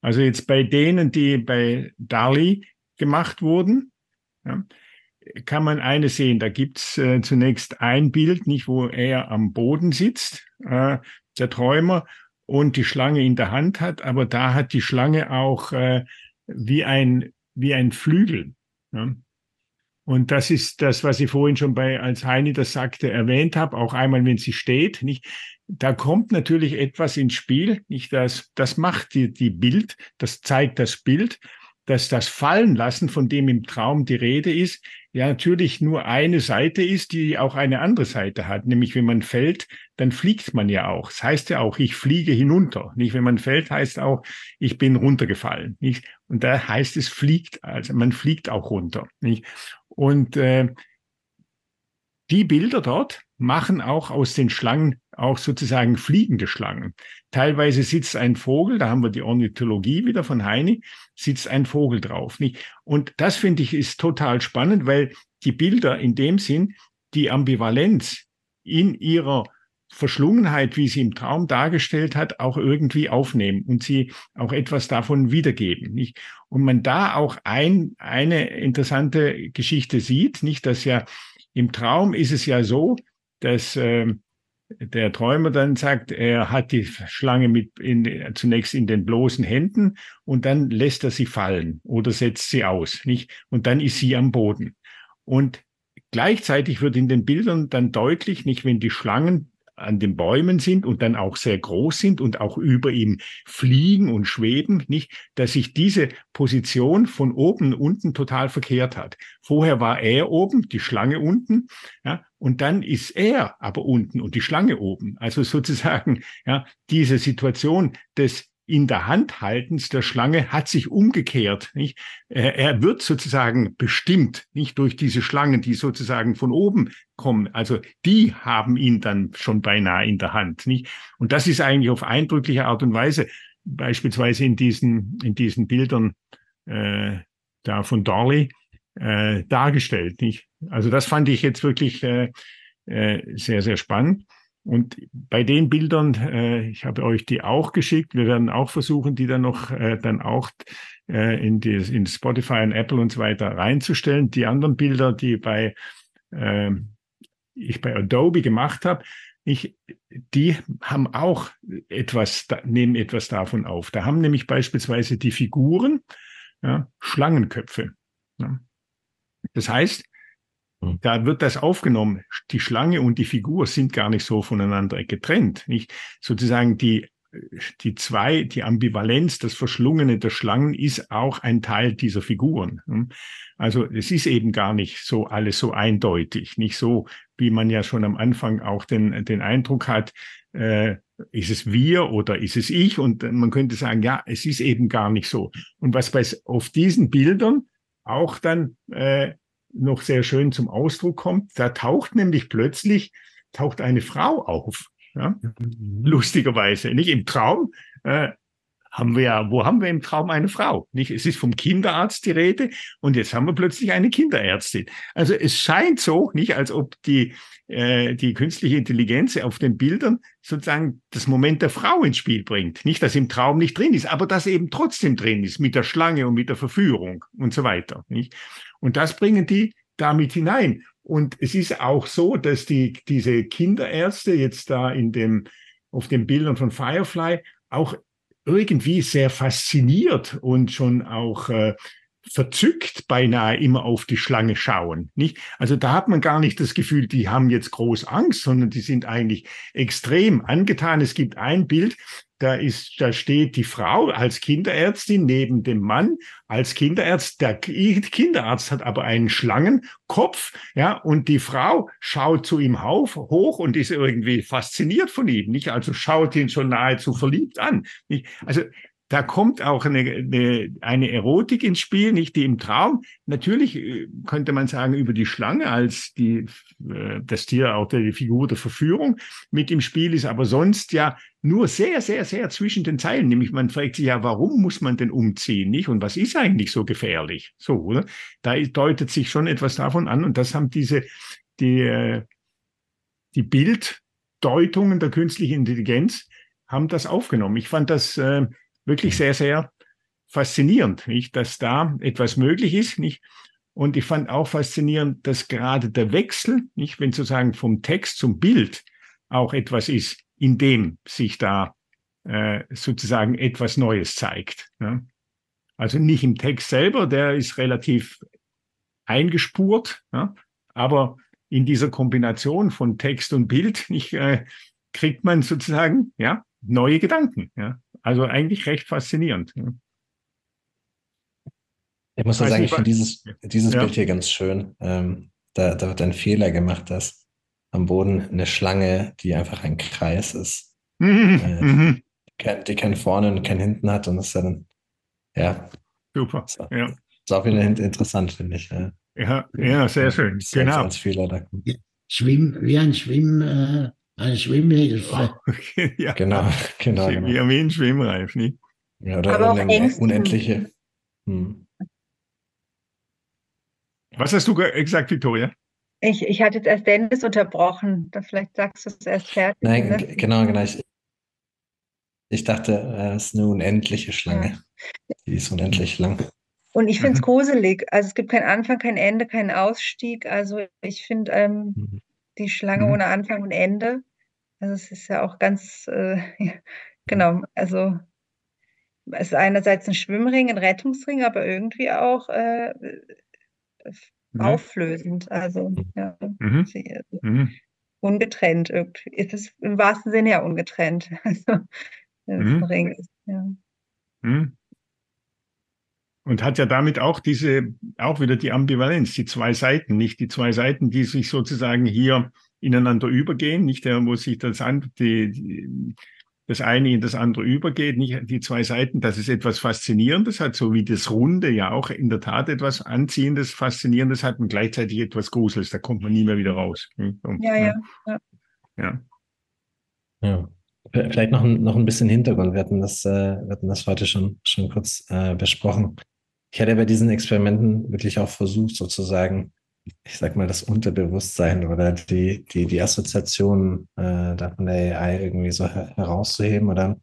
Also jetzt bei denen, die bei Dali gemacht wurden, ja, kann man eine sehen. Da gibt's äh, zunächst ein Bild, nicht wo er am Boden sitzt, äh, der Träumer, und die Schlange in der Hand hat, aber da hat die Schlange auch äh, wie ein wie ein Flügel. Ja. Und das ist das, was ich vorhin schon bei, als Heini das sagte, erwähnt habe, auch einmal, wenn sie steht, nicht? Da kommt natürlich etwas ins Spiel, nicht? Das, das macht die, die Bild, das zeigt das Bild, dass das Fallenlassen, von dem im Traum die Rede ist, ja natürlich nur eine Seite ist, die auch eine andere Seite hat. Nämlich wenn man fällt, dann fliegt man ja auch. Das heißt ja auch, ich fliege hinunter. Nicht, wenn man fällt, heißt auch, ich bin runtergefallen. Nicht? Und da heißt es fliegt, also man fliegt auch runter. Nicht? Und äh, die Bilder dort machen auch aus den Schlangen auch sozusagen fliegende Schlangen. Teilweise sitzt ein Vogel, da haben wir die Ornithologie wieder von Heini, sitzt ein Vogel drauf. Nicht? Und das finde ich ist total spannend, weil die Bilder in dem Sinn die Ambivalenz in ihrer Verschlungenheit, wie sie im Traum dargestellt hat, auch irgendwie aufnehmen und sie auch etwas davon wiedergeben. Nicht? Und man da auch ein, eine interessante Geschichte sieht, nicht, dass ja im Traum ist es ja so, dass äh, der Träumer dann sagt, er hat die Schlange mit in, zunächst in den bloßen Händen und dann lässt er sie fallen oder setzt sie aus, nicht? Und dann ist sie am Boden. Und gleichzeitig wird in den Bildern dann deutlich, nicht, wenn die Schlangen an den Bäumen sind und dann auch sehr groß sind und auch über ihm fliegen und schweben, nicht, dass sich diese Position von oben unten total verkehrt hat. Vorher war er oben, die Schlange unten, ja, und dann ist er aber unten und die Schlange oben. Also sozusagen, ja, diese Situation des in der Hand haltens der Schlange hat sich umgekehrt. Nicht? Er, wird sozusagen bestimmt, nicht durch diese Schlangen, die sozusagen von oben kommen. Also die haben ihn dann schon beinahe in der Hand. Nicht? Und das ist eigentlich auf eindrückliche Art und Weise, beispielsweise in diesen, in diesen Bildern äh, da von Dorley, äh, dargestellt. Nicht? Also das fand ich jetzt wirklich äh, äh, sehr, sehr spannend. Und bei den Bildern, äh, ich habe euch die auch geschickt, wir werden auch versuchen, die dann noch äh, dann auch äh, in, die, in Spotify und Apple und so weiter reinzustellen. Die anderen Bilder, die bei äh, ich bei Adobe gemacht habe, ich, die haben auch etwas, nehmen etwas davon auf. Da haben nämlich beispielsweise die Figuren ja, Schlangenköpfe. Ja. Das heißt. Da wird das aufgenommen. Die Schlange und die Figur sind gar nicht so voneinander getrennt. Nicht sozusagen die die zwei, die Ambivalenz, das Verschlungene der Schlangen ist auch ein Teil dieser Figuren. Hm. Also es ist eben gar nicht so alles so eindeutig, nicht so, wie man ja schon am Anfang auch den, den Eindruck hat, äh, ist es wir oder ist es ich? Und man könnte sagen, ja, es ist eben gar nicht so. Und was bei auf diesen Bildern auch dann äh, noch sehr schön zum Ausdruck kommt. Da taucht nämlich plötzlich taucht eine Frau auf. Ja? Mhm. Lustigerweise. Nicht im Traum äh, haben wir ja, wo haben wir im Traum eine Frau? Nicht? Es ist vom Kinderarzt die Rede und jetzt haben wir plötzlich eine Kinderärztin. Also es scheint so, nicht, als ob die, äh, die künstliche Intelligenz auf den Bildern sozusagen das Moment der Frau ins Spiel bringt. Nicht, dass im Traum nicht drin ist, aber dass eben trotzdem drin ist mit der Schlange und mit der Verführung und so weiter. Nicht? Und das bringen die damit hinein. Und es ist auch so, dass die, diese Kinderärzte jetzt da in dem, auf den Bildern von Firefly auch irgendwie sehr fasziniert und schon auch äh, verzückt beinahe immer auf die Schlange schauen. Nicht? Also da hat man gar nicht das Gefühl, die haben jetzt groß Angst, sondern die sind eigentlich extrem angetan. Es gibt ein Bild, da ist, da steht die Frau als Kinderärztin neben dem Mann als Kinderarzt. Der Kinderarzt hat aber einen Schlangenkopf, ja, und die Frau schaut zu ihm auf, hoch und ist irgendwie fasziniert von ihm, nicht? Also schaut ihn schon nahezu verliebt an. Nicht? Also da kommt auch eine, eine, eine Erotik ins Spiel, nicht die im Traum. Natürlich äh, könnte man sagen, über die Schlange als die, äh, das Tier, auch die Figur der Verführung mit im Spiel ist, aber sonst ja nur sehr, sehr, sehr zwischen den Zeilen. Nämlich man fragt sich ja, warum muss man denn umziehen, nicht? Und was ist eigentlich so gefährlich? So, oder? Da deutet sich schon etwas davon an und das haben diese, die, äh, die Bilddeutungen der künstlichen Intelligenz haben das aufgenommen. Ich fand das, äh, wirklich sehr, sehr faszinierend, nicht, dass da etwas möglich ist, nicht? Und ich fand auch faszinierend, dass gerade der Wechsel, nicht, wenn sozusagen vom Text zum Bild auch etwas ist, in dem sich da äh, sozusagen etwas Neues zeigt. Ja? Also nicht im Text selber, der ist relativ eingespurt, ja? aber in dieser Kombination von Text und Bild nicht, äh, kriegt man sozusagen ja neue Gedanken. Ja? Also eigentlich recht faszinierend. Ich muss ja sagen, ich finde dieses, dieses ja. Bild hier ganz schön. Ähm, da, da, wird ein Fehler gemacht, dass am Boden eine Schlange, die einfach ein Kreis ist, mhm. äh, mhm. die, kein vorne und kein hinten hat und das ist dann, ja. Super. Ist, ja. ist auch wieder interessant, finde ich. Ja, ja, ja sehr schön. Genau. Als Fehler da Schwimm, wie ein Schwimm, äh, eine Schwimmhilfe. Oh, okay, ja. Genau, genau. genau. Wie ein Schwimmreif, nicht? Ja, oder Aber auch Ängste. unendliche. Hm. Was hast du gesagt, Victoria? Ich, ich hatte jetzt erst Dennis unterbrochen. Da vielleicht sagst du es erst fertig. Nein, ne? genau, genau. Ich, ich dachte, es ist eine unendliche Schlange. Ja. Die ist unendlich lang. Und ich finde es gruselig. Also es gibt keinen Anfang, kein Ende, keinen Ausstieg. Also ich finde, ähm, mhm die Schlange mhm. ohne Anfang und Ende. Also es ist ja auch ganz, äh, genau, also es ist einerseits ein Schwimmring, ein Rettungsring, aber irgendwie auch äh, mhm. auflösend. Also ja, mhm. sie, also, ungetrennt irgendwie. Ist es im wahrsten Sinne ja ungetrennt. Also mhm. Ring ist, ja. Und hat ja damit auch diese, auch wieder die Ambivalenz, die zwei Seiten, nicht die zwei Seiten, die sich sozusagen hier ineinander übergehen, nicht der, wo sich das an, die, das eine in das andere übergeht, nicht die zwei Seiten, das ist etwas Faszinierendes hat, so wie das Runde ja auch in der Tat etwas Anziehendes, Faszinierendes hat und gleichzeitig etwas Grusels, da kommt man nie mehr wieder raus. Und, ja, ja, ja. Ja. ja. Vielleicht noch ein, noch ein bisschen Hintergrund. Wir hatten das, äh, wir hatten das heute schon, schon kurz äh, besprochen. Ich hatte bei diesen Experimenten wirklich auch versucht, sozusagen ich sag mal, das Unterbewusstsein oder die, die, die Assoziation äh, von der AI irgendwie so her herauszuheben. Oder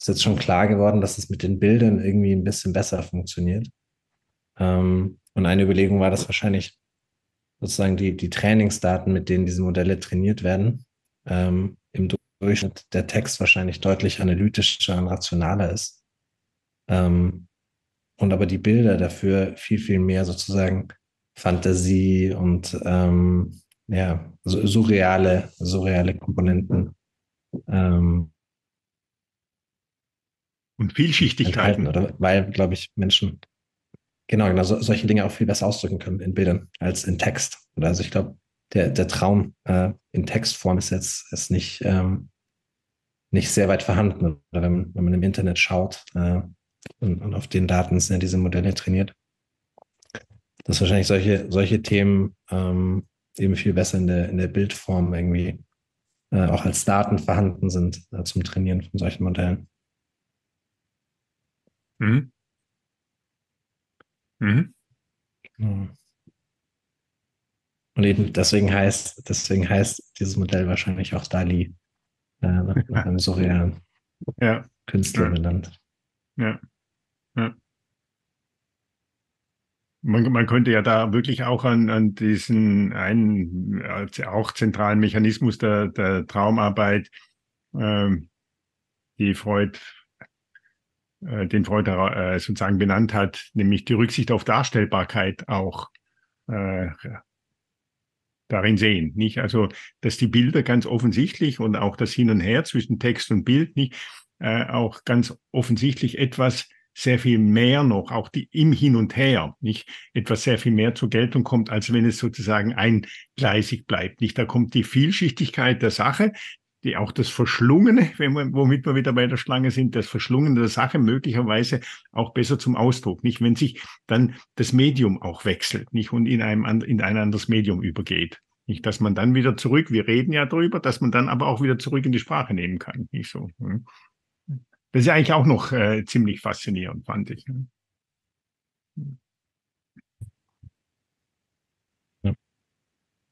ist jetzt schon klar geworden, dass es mit den Bildern irgendwie ein bisschen besser funktioniert. Ähm, und eine Überlegung war, dass wahrscheinlich sozusagen die, die Trainingsdaten, mit denen diese Modelle trainiert werden, ähm, im Durchschnitt der Text wahrscheinlich deutlich analytischer und rationaler ist. Ähm, und aber die Bilder dafür viel, viel mehr sozusagen Fantasie und ähm, ja, surreale, surreale Komponenten. Ähm, und Vielschichtigkeiten. Oder weil, glaube ich, Menschen genau, genau so, solche Dinge auch viel besser ausdrücken können in Bildern als in Text. Oder also ich glaube, der, der Traum äh, in Textform ist jetzt ist nicht, ähm, nicht sehr weit vorhanden. Oder wenn, wenn man im Internet schaut äh, und, und auf den Daten sind ja diese Modelle trainiert dass wahrscheinlich solche, solche Themen ähm, eben viel besser in der, in der Bildform irgendwie äh, auch als Daten vorhanden sind äh, zum Trainieren von solchen Modellen. Mhm. Mhm. Und eben deswegen heißt, deswegen heißt dieses Modell wahrscheinlich auch Dali, äh, nach, nach einem surrealen ja. Künstler benannt. Ja. Man, man könnte ja da wirklich auch an, an diesen einen auch zentralen Mechanismus der, der Traumarbeit, ähm, die Freud, äh, den Freud äh, sozusagen benannt hat, nämlich die Rücksicht auf Darstellbarkeit auch äh, darin sehen, nicht? Also, dass die Bilder ganz offensichtlich und auch das Hin und Her zwischen Text und Bild nicht äh, auch ganz offensichtlich etwas sehr viel mehr noch, auch die im Hin und Her, nicht etwas sehr viel mehr zur Geltung kommt, als wenn es sozusagen eingleisig bleibt. Nicht, da kommt die Vielschichtigkeit der Sache, die auch das Verschlungene, wenn wir, womit wir wieder bei der Schlange sind, das Verschlungene der Sache möglicherweise auch besser zum Ausdruck. Nicht, wenn sich dann das Medium auch wechselt, nicht und in einem in ein anderes Medium übergeht. Nicht, dass man dann wieder zurück, wir reden ja drüber, dass man dann aber auch wieder zurück in die Sprache nehmen kann. Nicht so. Hm. Das ist ja eigentlich auch noch äh, ziemlich faszinierend, fand ich. Ne? Ja.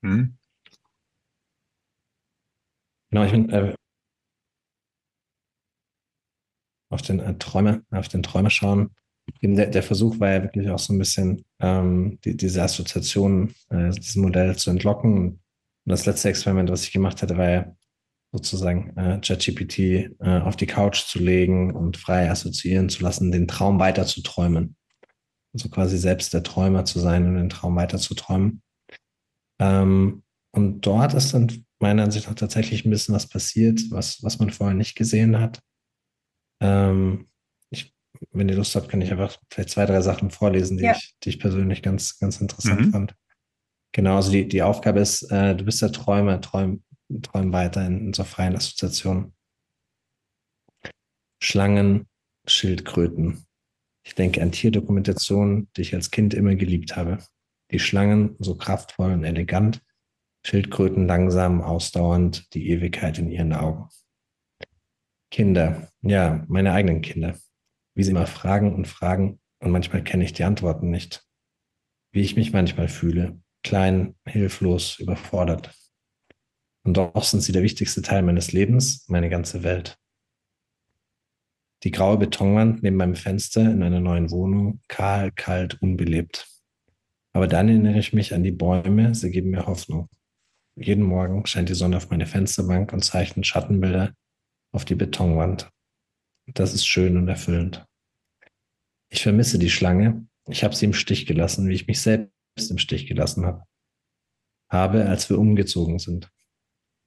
Hm? Genau, ich bin äh, auf den äh, Träume, auf den Träume schauen. Der, der, Versuch war ja wirklich auch so ein bisschen ähm, die, diese Assoziation, äh, dieses Modell zu entlocken. Und das letzte Experiment, was ich gemacht hatte, war ja sozusagen äh, ChatGPT äh, auf die Couch zu legen und frei assoziieren zu lassen, den Traum weiter zu träumen. Also quasi selbst der Träumer zu sein und den Traum weiter zu träumen. Ähm, und dort ist dann meiner Ansicht nach tatsächlich ein bisschen was passiert, was, was man vorher nicht gesehen hat. Ähm, ich, wenn ihr Lust habt, kann ich einfach vielleicht zwei, drei Sachen vorlesen, die, ja. ich, die ich persönlich ganz, ganz interessant mhm. fand. Genau, also die, die Aufgabe ist, äh, du bist der Träumer, träum, träumen weiter in unserer freien Assoziation. Schlangen, Schildkröten. Ich denke an Tierdokumentationen, die ich als Kind immer geliebt habe. Die Schlangen so kraftvoll und elegant, Schildkröten langsam, ausdauernd, die Ewigkeit in ihren Augen. Kinder, ja, meine eigenen Kinder. Wie sie immer fragen und fragen und manchmal kenne ich die Antworten nicht. Wie ich mich manchmal fühle, klein, hilflos, überfordert. Und doch sind sie der wichtigste Teil meines Lebens, meine ganze Welt. Die graue Betonwand neben meinem Fenster in meiner neuen Wohnung, kahl, kalt, unbelebt. Aber dann erinnere ich mich an die Bäume, sie geben mir Hoffnung. Jeden Morgen scheint die Sonne auf meine Fensterbank und zeichnet Schattenbilder auf die Betonwand. Das ist schön und erfüllend. Ich vermisse die Schlange. Ich habe sie im Stich gelassen, wie ich mich selbst im Stich gelassen habe. Habe, als wir umgezogen sind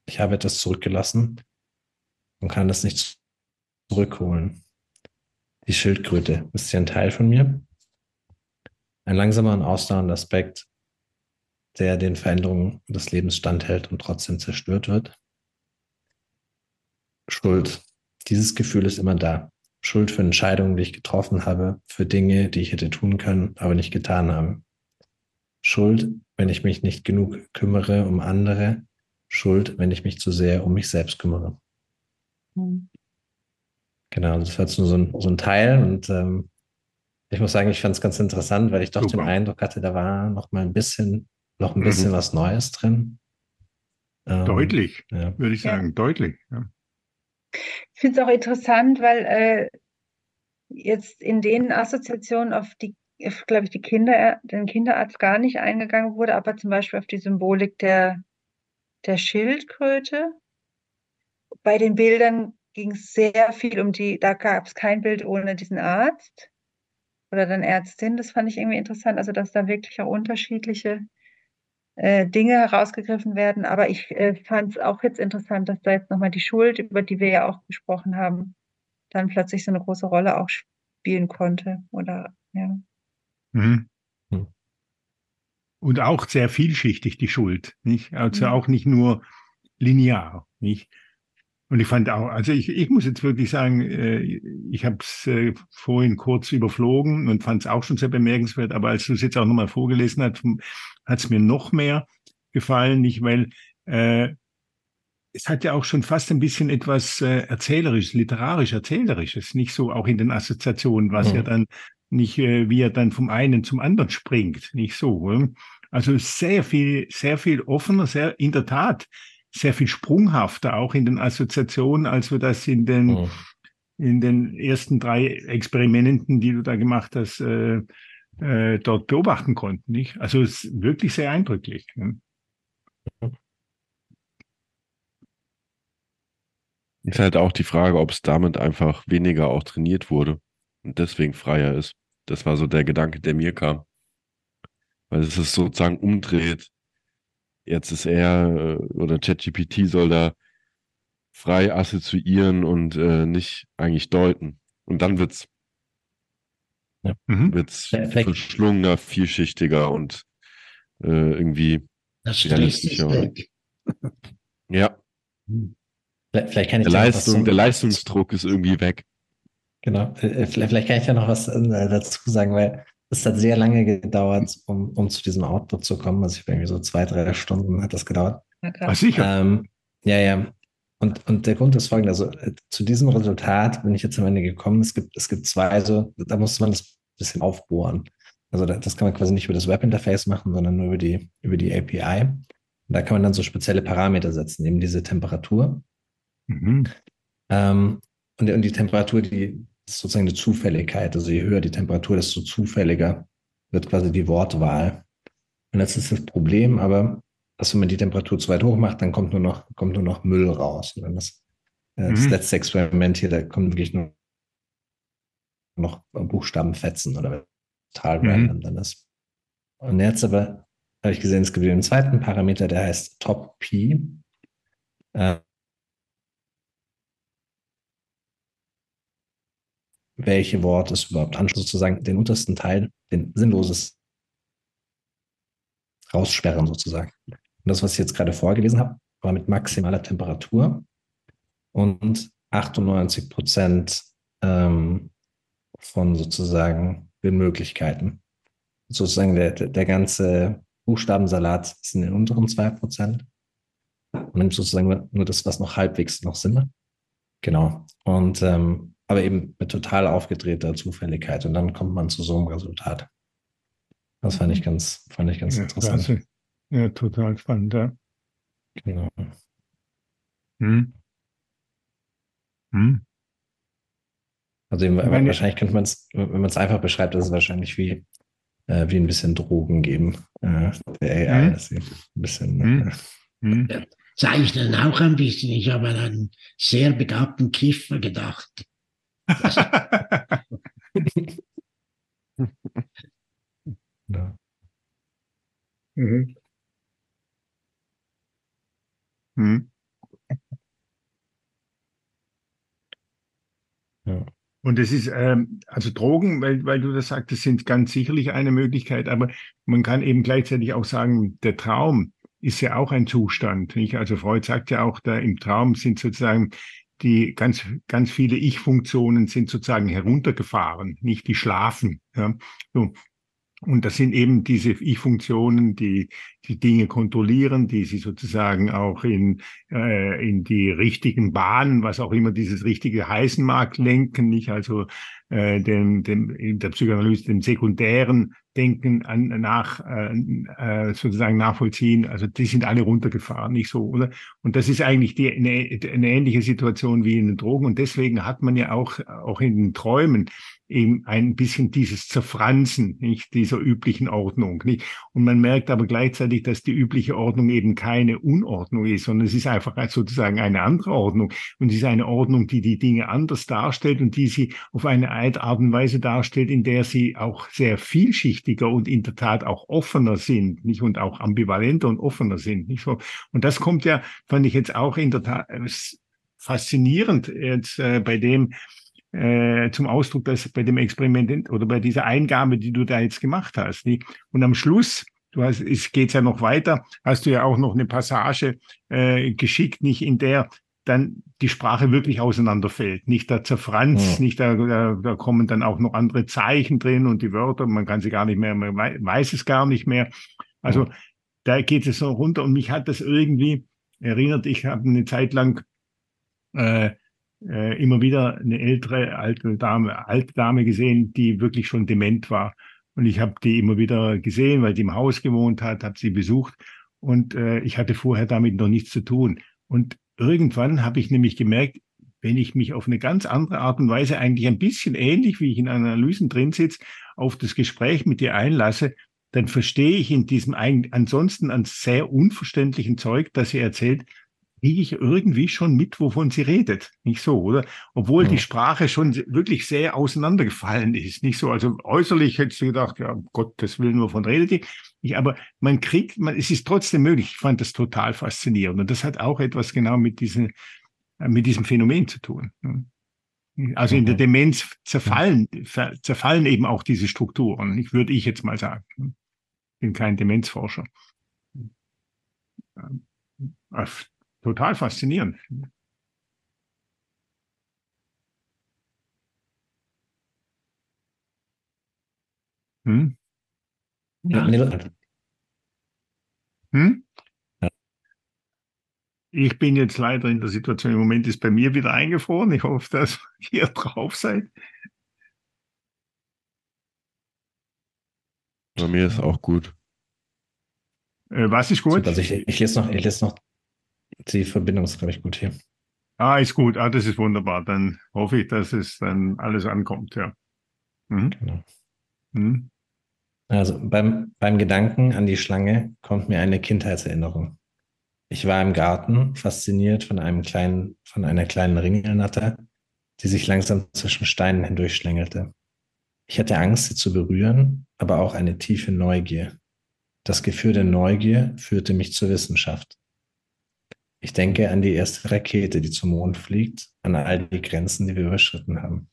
ich habe etwas zurückgelassen und kann das nicht zurückholen. Die Schildkröte, ist sie ein Teil von mir? Ein langsamer und ausdauernder Aspekt, der den Veränderungen des Lebens standhält und trotzdem zerstört wird. Schuld. dieses Gefühl ist immer da. Schuld für Entscheidungen, die ich getroffen habe, für Dinge, die ich hätte tun können, aber nicht getan habe. Schuld, wenn ich mich nicht genug kümmere um andere. Schuld, wenn ich mich zu sehr um mich selbst kümmere. Mhm. Genau, das war jetzt nur so ein, so ein Teil und ähm, ich muss sagen, ich fand es ganz interessant, weil ich doch Super. den Eindruck hatte, da war noch mal ein bisschen, noch ein bisschen mhm. was Neues drin. Ähm, deutlich, ja. würde ich sagen, ja. deutlich. Ja. Ich finde es auch interessant, weil äh, jetzt in den Assoziationen auf die, glaube ich, die Kinder, den Kinderarzt gar nicht eingegangen wurde, aber zum Beispiel auf die Symbolik der, der Schildkröte. Bei den Bildern ging es sehr viel um die, da gab es kein Bild ohne diesen Arzt oder dann Ärztin. Das fand ich irgendwie interessant, also dass da wirklich auch unterschiedliche äh, Dinge herausgegriffen werden. Aber ich äh, fand es auch jetzt interessant, dass da jetzt nochmal die Schuld, über die wir ja auch gesprochen haben, dann plötzlich so eine große Rolle auch spielen konnte. Oder ja. Mhm. Und auch sehr vielschichtig die Schuld, nicht? Also mhm. auch nicht nur linear, nicht? Und ich fand auch, also ich, ich muss jetzt wirklich sagen, äh, ich habe es äh, vorhin kurz überflogen und fand es auch schon sehr bemerkenswert, aber als du es jetzt auch nochmal vorgelesen hast, hat es mir noch mehr gefallen, nicht weil äh, es hat ja auch schon fast ein bisschen etwas äh, erzählerisches, literarisch erzählerisches, nicht so auch in den Assoziationen, was mhm. ja dann nicht, äh, wie er dann vom einen zum anderen springt, nicht so. Oder? Also sehr viel, sehr viel offener, sehr in der Tat sehr viel sprunghafter auch in den Assoziationen, als wir das in den, mhm. in den ersten drei Experimenten, die du da gemacht hast, äh, äh, dort beobachten konnten. Nicht? Also es ist wirklich sehr eindrücklich. Ne? Ist halt auch die Frage, ob es damit einfach weniger auch trainiert wurde und deswegen freier ist. Das war so der Gedanke, der mir kam. Weil es ist sozusagen umdreht. Jetzt ist er äh, oder ChatGPT soll da frei assoziieren und äh, nicht eigentlich deuten. Und dann wird's ja. mhm. wird's verschlungener, vielschichtiger und äh, irgendwie das realistischer. Ja. Vielleicht kann ich der, Leistung, der Leistungsdruck ist irgendwie weg. Genau. Äh, äh, vielleicht kann ich ja noch was dazu sagen, weil es hat sehr lange gedauert, um, um zu diesem Output zu kommen. Also ich bin irgendwie so zwei, drei Stunden hat das gedauert. Okay. Ach, sicher. Ähm, ja, ja. Und, und der Grund ist folgender. Also äh, zu diesem Resultat bin ich jetzt am Ende gekommen. Es gibt, es gibt zwei, also da muss man das ein bisschen aufbohren. Also das kann man quasi nicht über das Webinterface machen, sondern nur über die, über die API. Und da kann man dann so spezielle Parameter setzen, eben diese Temperatur. Mhm. Ähm, und, und die Temperatur, die, ist sozusagen eine Zufälligkeit. Also je höher die Temperatur, desto zufälliger wird quasi die Wortwahl. Und das ist das Problem, aber dass wenn man die Temperatur zu weit hoch macht, dann kommt nur noch, kommt nur noch Müll raus. Und wenn das, äh, mhm. das letzte Experiment hier, da kommen wirklich nur noch Buchstabenfetzen oder total mhm. random dann ist. Und jetzt aber habe ich gesehen, es gibt einen zweiten Parameter, der heißt Top P. Äh, welche Worte es überhaupt anschaut, sozusagen den untersten Teil, den sinnloses raussperren sozusagen. Und das, was ich jetzt gerade vorgelesen habe, war mit maximaler Temperatur und 98 Prozent ähm, von sozusagen den Möglichkeiten. Sozusagen der, der ganze Buchstabensalat ist in den unteren 2 Prozent. Und nimmt sozusagen nur das, was noch halbwegs noch Sinn macht. Genau. Und ähm, aber eben mit total aufgedrehter Zufälligkeit. Und dann kommt man zu so einem Resultat. Das fand ich mhm. ganz, fand ich ganz ja, interessant. Klasse. Ja, total spannend, ja. Genau. Hm. Hm. Also eben, Meine, wahrscheinlich könnte man es, wenn man es einfach beschreibt, ist es wahrscheinlich wie, äh, wie ein bisschen Drogen geben. Äh, der AI, hm. dass sie ein bisschen. Hm. Äh, hm. Zeichnen auch ein bisschen. Ich habe an einen sehr begabten Kiffer gedacht ja. Mhm. Mhm. Ja. Und es ist, ähm, also Drogen, weil, weil du das sagtest, sind ganz sicherlich eine Möglichkeit, aber man kann eben gleichzeitig auch sagen, der Traum ist ja auch ein Zustand. Nicht? Also Freud sagt ja auch, da im Traum sind sozusagen die ganz, ganz viele Ich-Funktionen sind sozusagen heruntergefahren, nicht die schlafen. Ja. So. Und das sind eben diese Ich-Funktionen, die die Dinge kontrollieren, die sie sozusagen auch in, äh, in die richtigen Bahnen, was auch immer dieses richtige heißen mag, lenken, nicht also äh, dem, dem, der Psychoanalyse dem sekundären Denken an, nach, äh, äh, sozusagen nachvollziehen. Also die sind alle runtergefahren, nicht so, oder? Und das ist eigentlich die, eine, eine ähnliche Situation wie in den Drogen. Und deswegen hat man ja auch, auch in den Träumen eben ein bisschen dieses Zerfransen, nicht dieser üblichen Ordnung, nicht? Und man merkt aber gleichzeitig, dass die übliche Ordnung eben keine Unordnung ist, sondern es ist einfach sozusagen eine andere Ordnung. Und es ist eine Ordnung, die die Dinge anders darstellt und die sie auf eine Art und Weise darstellt, in der sie auch sehr vielschichtiger und in der Tat auch offener sind, nicht? Und auch ambivalenter und offener sind, nicht so? Und das kommt ja, fand ich jetzt auch in der Tat äh, faszinierend jetzt äh, bei dem, äh, zum Ausdruck, dass bei dem Experiment oder bei dieser Eingabe, die du da jetzt gemacht hast. Nicht? Und am Schluss, du hast, es geht ja noch weiter, hast du ja auch noch eine Passage äh, geschickt, nicht in der dann die Sprache wirklich auseinanderfällt. Nicht der Zerfranz, ja. nicht da, da, da kommen dann auch noch andere Zeichen drin und die Wörter, man kann sie gar nicht mehr, man weiß es gar nicht mehr. Also ja. da geht es so runter und mich hat das irgendwie erinnert, ich habe eine Zeit lang äh, äh, immer wieder eine ältere alte Dame, alte Dame gesehen, die wirklich schon dement war. Und ich habe die immer wieder gesehen, weil die im Haus gewohnt hat, habe sie besucht und äh, ich hatte vorher damit noch nichts zu tun. Und irgendwann habe ich nämlich gemerkt, wenn ich mich auf eine ganz andere Art und Weise eigentlich ein bisschen ähnlich, wie ich in Analysen drin sitze, auf das Gespräch mit dir einlasse, dann verstehe ich in diesem ansonsten an sehr unverständlichen Zeug, das sie erzählt, kriege ich irgendwie schon mit, wovon sie redet. Nicht so, oder? Obwohl ja. die Sprache schon wirklich sehr auseinandergefallen ist. Nicht so, also äußerlich hättest du gedacht, ja, Gottes Willen, wovon redet die? Ich, aber man kriegt, man, es ist trotzdem möglich. Ich fand das total faszinierend. Und das hat auch etwas genau mit diesem, mit diesem Phänomen zu tun. Also in der Demenz zerfallen, zerfallen eben auch diese Strukturen. Ich würde ich jetzt mal sagen. Ich bin kein Demenzforscher total faszinierend. Hm? Ja. Hm? Ich bin jetzt leider in der Situation, im Moment ist bei mir wieder eingefroren. Ich hoffe, dass ihr drauf seid. Bei mir ist auch gut. Äh, was ist gut? Also ich, ich, lese noch, ich lese noch die Verbindung ist, glaube ich, gut hier. Ah, ist gut. Ah, das ist wunderbar. Dann hoffe ich, dass es dann alles ankommt, ja. Mhm. Genau. Mhm. Also beim, beim Gedanken an die Schlange kommt mir eine Kindheitserinnerung. Ich war im Garten, fasziniert von einem kleinen, von einer kleinen Ringelnatter, die sich langsam zwischen Steinen hindurchschlängelte. Ich hatte Angst, sie zu berühren, aber auch eine tiefe Neugier. Das Gefühl der Neugier führte mich zur Wissenschaft. Ich denke an die erste Rakete, die zum Mond fliegt, an all die Grenzen, die wir überschritten haben.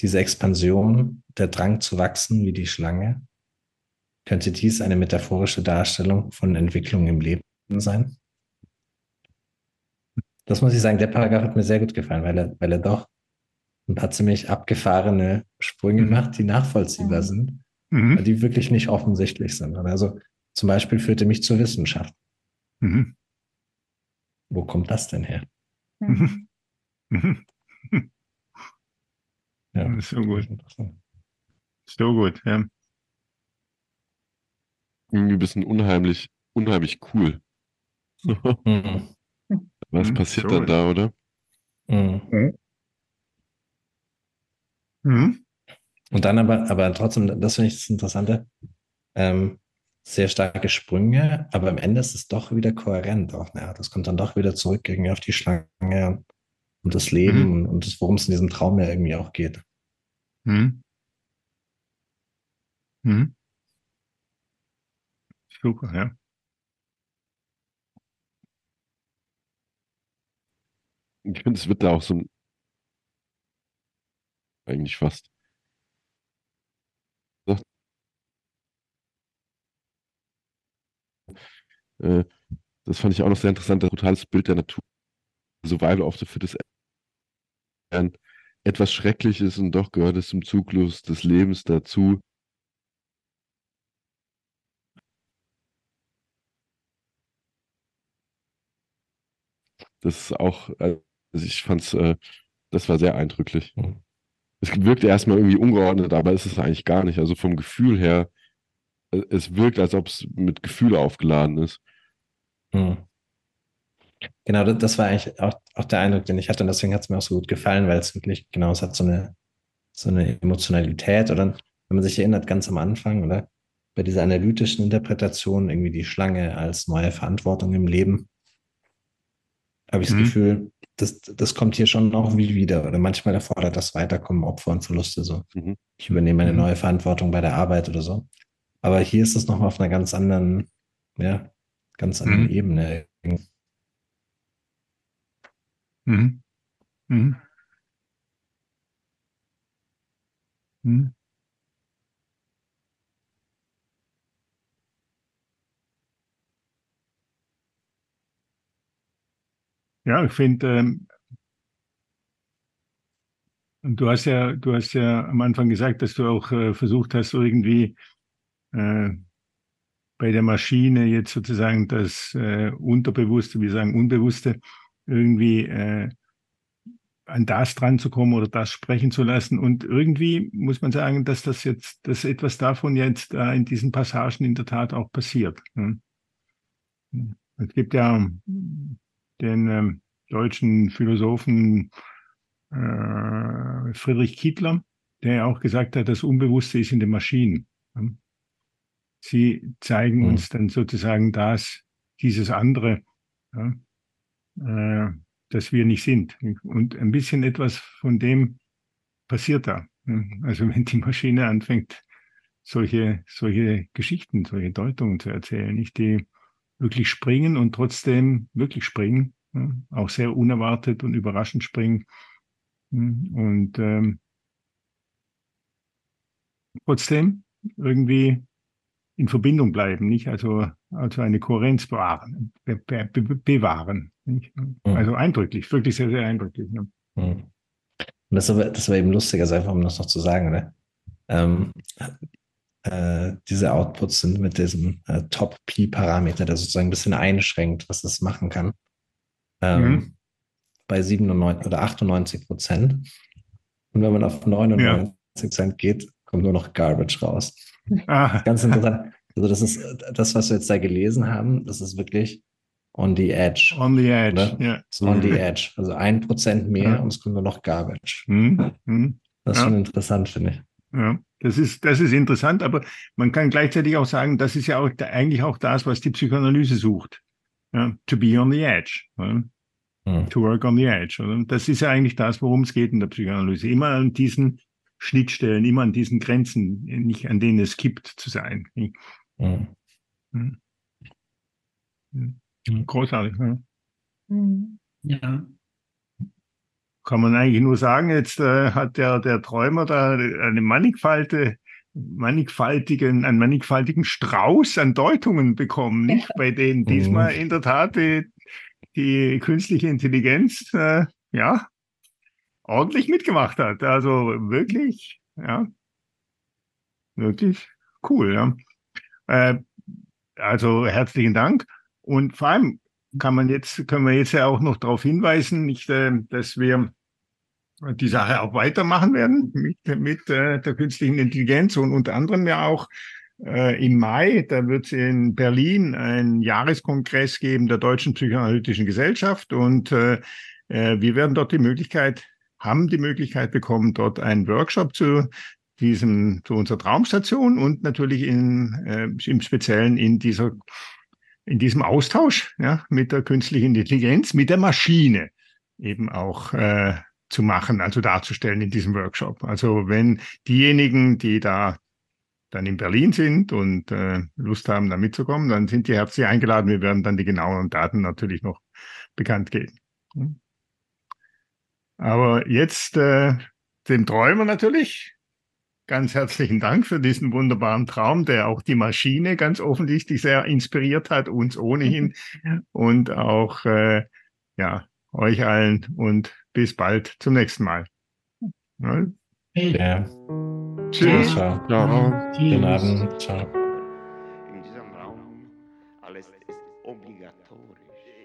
Diese Expansion, der Drang zu wachsen wie die Schlange, könnte dies eine metaphorische Darstellung von Entwicklung im Leben sein? Das muss ich sagen, der Paragraph hat mir sehr gut gefallen, weil er, weil er doch ein paar ziemlich abgefahrene Sprünge mhm. macht, die nachvollziehbar mhm. sind, mhm. die wirklich nicht offensichtlich sind. Also zum Beispiel führte mich zur Wissenschaft. Mhm. Wo kommt das denn her? Mhm. ja, so gut. So gut, ja. Irgendwie ein bisschen unheimlich, unheimlich cool. Mhm. Was mhm, passiert so dann da, oder? Mhm. Mhm. Und dann aber, aber trotzdem, das finde ich das Interessante. Ähm, sehr starke Sprünge, aber am Ende ist es doch wieder kohärent auch. Ja, das kommt dann doch wieder zurück irgendwie auf die Schlange und das Leben mhm. und, worum es in diesem Traum ja irgendwie auch geht. Mhm. Mhm. Super, ja. Ich finde, es wird da auch so ein eigentlich fast Äh, das fand ich auch noch sehr interessant, das brutales Bild der Natur. Survival of the Fittest etwas Schreckliches und doch gehört es zum Zyklus des Lebens dazu. Das ist auch, also ich fand es, äh, das war sehr eindrücklich. Mhm. Es wirkt erstmal irgendwie ungeordnet, aber ist es eigentlich gar nicht. Also vom Gefühl her, äh, es wirkt, als ob es mit Gefühl aufgeladen ist. Mhm. Genau, das war eigentlich auch, auch der Eindruck, den ich hatte. Und deswegen hat es mir auch so gut gefallen, weil es wirklich, genau, es hat so eine, so eine Emotionalität. Oder wenn man sich erinnert, ganz am Anfang, oder? Bei dieser analytischen Interpretation, irgendwie die Schlange als neue Verantwortung im Leben, habe ich mhm. das Gefühl, das, das kommt hier schon noch wie wieder. Oder manchmal erfordert das Weiterkommen, Opfer und Verluste. So. Mhm. Ich übernehme eine mhm. neue Verantwortung bei der Arbeit oder so. Aber hier ist es nochmal auf einer ganz anderen, ja, ganz anderen mhm. Ebene. Mhm. Mhm. Mhm. Ja, ich finde, ähm, du hast ja, du hast ja am Anfang gesagt, dass du auch äh, versucht hast, irgendwie äh, bei der Maschine jetzt sozusagen das äh, Unterbewusste, wir sagen Unbewusste, irgendwie äh, an das dran zu kommen oder das sprechen zu lassen. Und irgendwie muss man sagen, dass das jetzt, dass etwas davon jetzt äh, in diesen Passagen in der Tat auch passiert. Ne? Es gibt ja den ähm, deutschen Philosophen äh, Friedrich Kittler, der auch gesagt hat, das Unbewusste ist in den Maschinen. Ne? Sie zeigen mhm. uns dann sozusagen das, dieses andere. Ja? äh, dass wir nicht sind. Und ein bisschen etwas von dem passiert da. Also wenn die Maschine anfängt, solche, solche Geschichten, solche Deutungen zu erzählen, nicht die wirklich springen und trotzdem wirklich springen, auch sehr unerwartet und überraschend springen. Und ähm, trotzdem irgendwie in Verbindung bleiben, nicht? Also, also eine Kohärenz bewahren. Be be bewahren nicht? Mhm. Also eindrücklich, wirklich sehr, sehr eindrücklich. Ne? Mhm. Und das war, das war eben lustig, also einfach um das noch zu sagen, ne? Ähm, äh, diese Outputs sind mit diesem äh, Top-P-Parameter, der sozusagen ein bisschen einschränkt, was das machen kann. Ähm, mhm. Bei 97 oder 98 Prozent. Und wenn man auf 99 Prozent ja. geht, kommt nur noch Garbage raus. Ah. Ganz interessant. Also das ist das, was wir jetzt da gelesen haben, das ist wirklich on the edge. On the edge, ja. Yeah. On the edge. Also ein Prozent mehr ja. und es kommt nur noch Garbage. Mhm. Mhm. Das ist ja. schon interessant, finde ich. Ja, das ist, das ist interessant, aber man kann gleichzeitig auch sagen, das ist ja auch eigentlich auch das, was die Psychoanalyse sucht. Ja, to be on the edge. Ja. Mhm. To work on the edge. Und das ist ja eigentlich das, worum es geht in der Psychoanalyse. Immer an diesen Schnittstellen, immer an diesen Grenzen, nicht an denen es kippt, zu sein. Mhm. Mhm. Großartig. Ne? Ja. Kann man eigentlich nur sagen, jetzt äh, hat der, der Träumer da eine mannigfalte, mannigfaltigen, einen mannigfaltigen Strauß an Deutungen bekommen, nicht? Bei denen diesmal in der Tat die, die künstliche Intelligenz äh, ja ordentlich mitgemacht hat. Also wirklich, ja, wirklich cool. Ja. Äh, also herzlichen Dank. Und vor allem kann man jetzt, können wir jetzt ja auch noch darauf hinweisen, nicht, äh, dass wir die Sache auch weitermachen werden mit, mit äh, der künstlichen Intelligenz und unter anderem ja auch äh, im Mai, da wird es in Berlin einen Jahreskongress geben der Deutschen Psychoanalytischen Gesellschaft und äh, äh wir werden dort die Möglichkeit haben die Möglichkeit bekommen, dort einen Workshop zu diesem, zu unserer Traumstation und natürlich in, äh, im Speziellen in dieser, in diesem Austausch, ja, mit der künstlichen Intelligenz, mit der Maschine eben auch, äh, zu machen, also darzustellen in diesem Workshop. Also wenn diejenigen, die da dann in Berlin sind und äh, Lust haben, da mitzukommen, dann sind die herzlich eingeladen. Wir werden dann die genauen Daten natürlich noch bekannt geben. Aber jetzt äh, dem Träumer natürlich ganz herzlichen Dank für diesen wunderbaren Traum, der auch die Maschine ganz offensichtlich sehr inspiriert hat, uns ohnehin und auch äh, ja euch allen und bis bald zum nächsten Mal. Ja. ja. Tschüss. Ciao. ciao. Guten Abend. Ciao.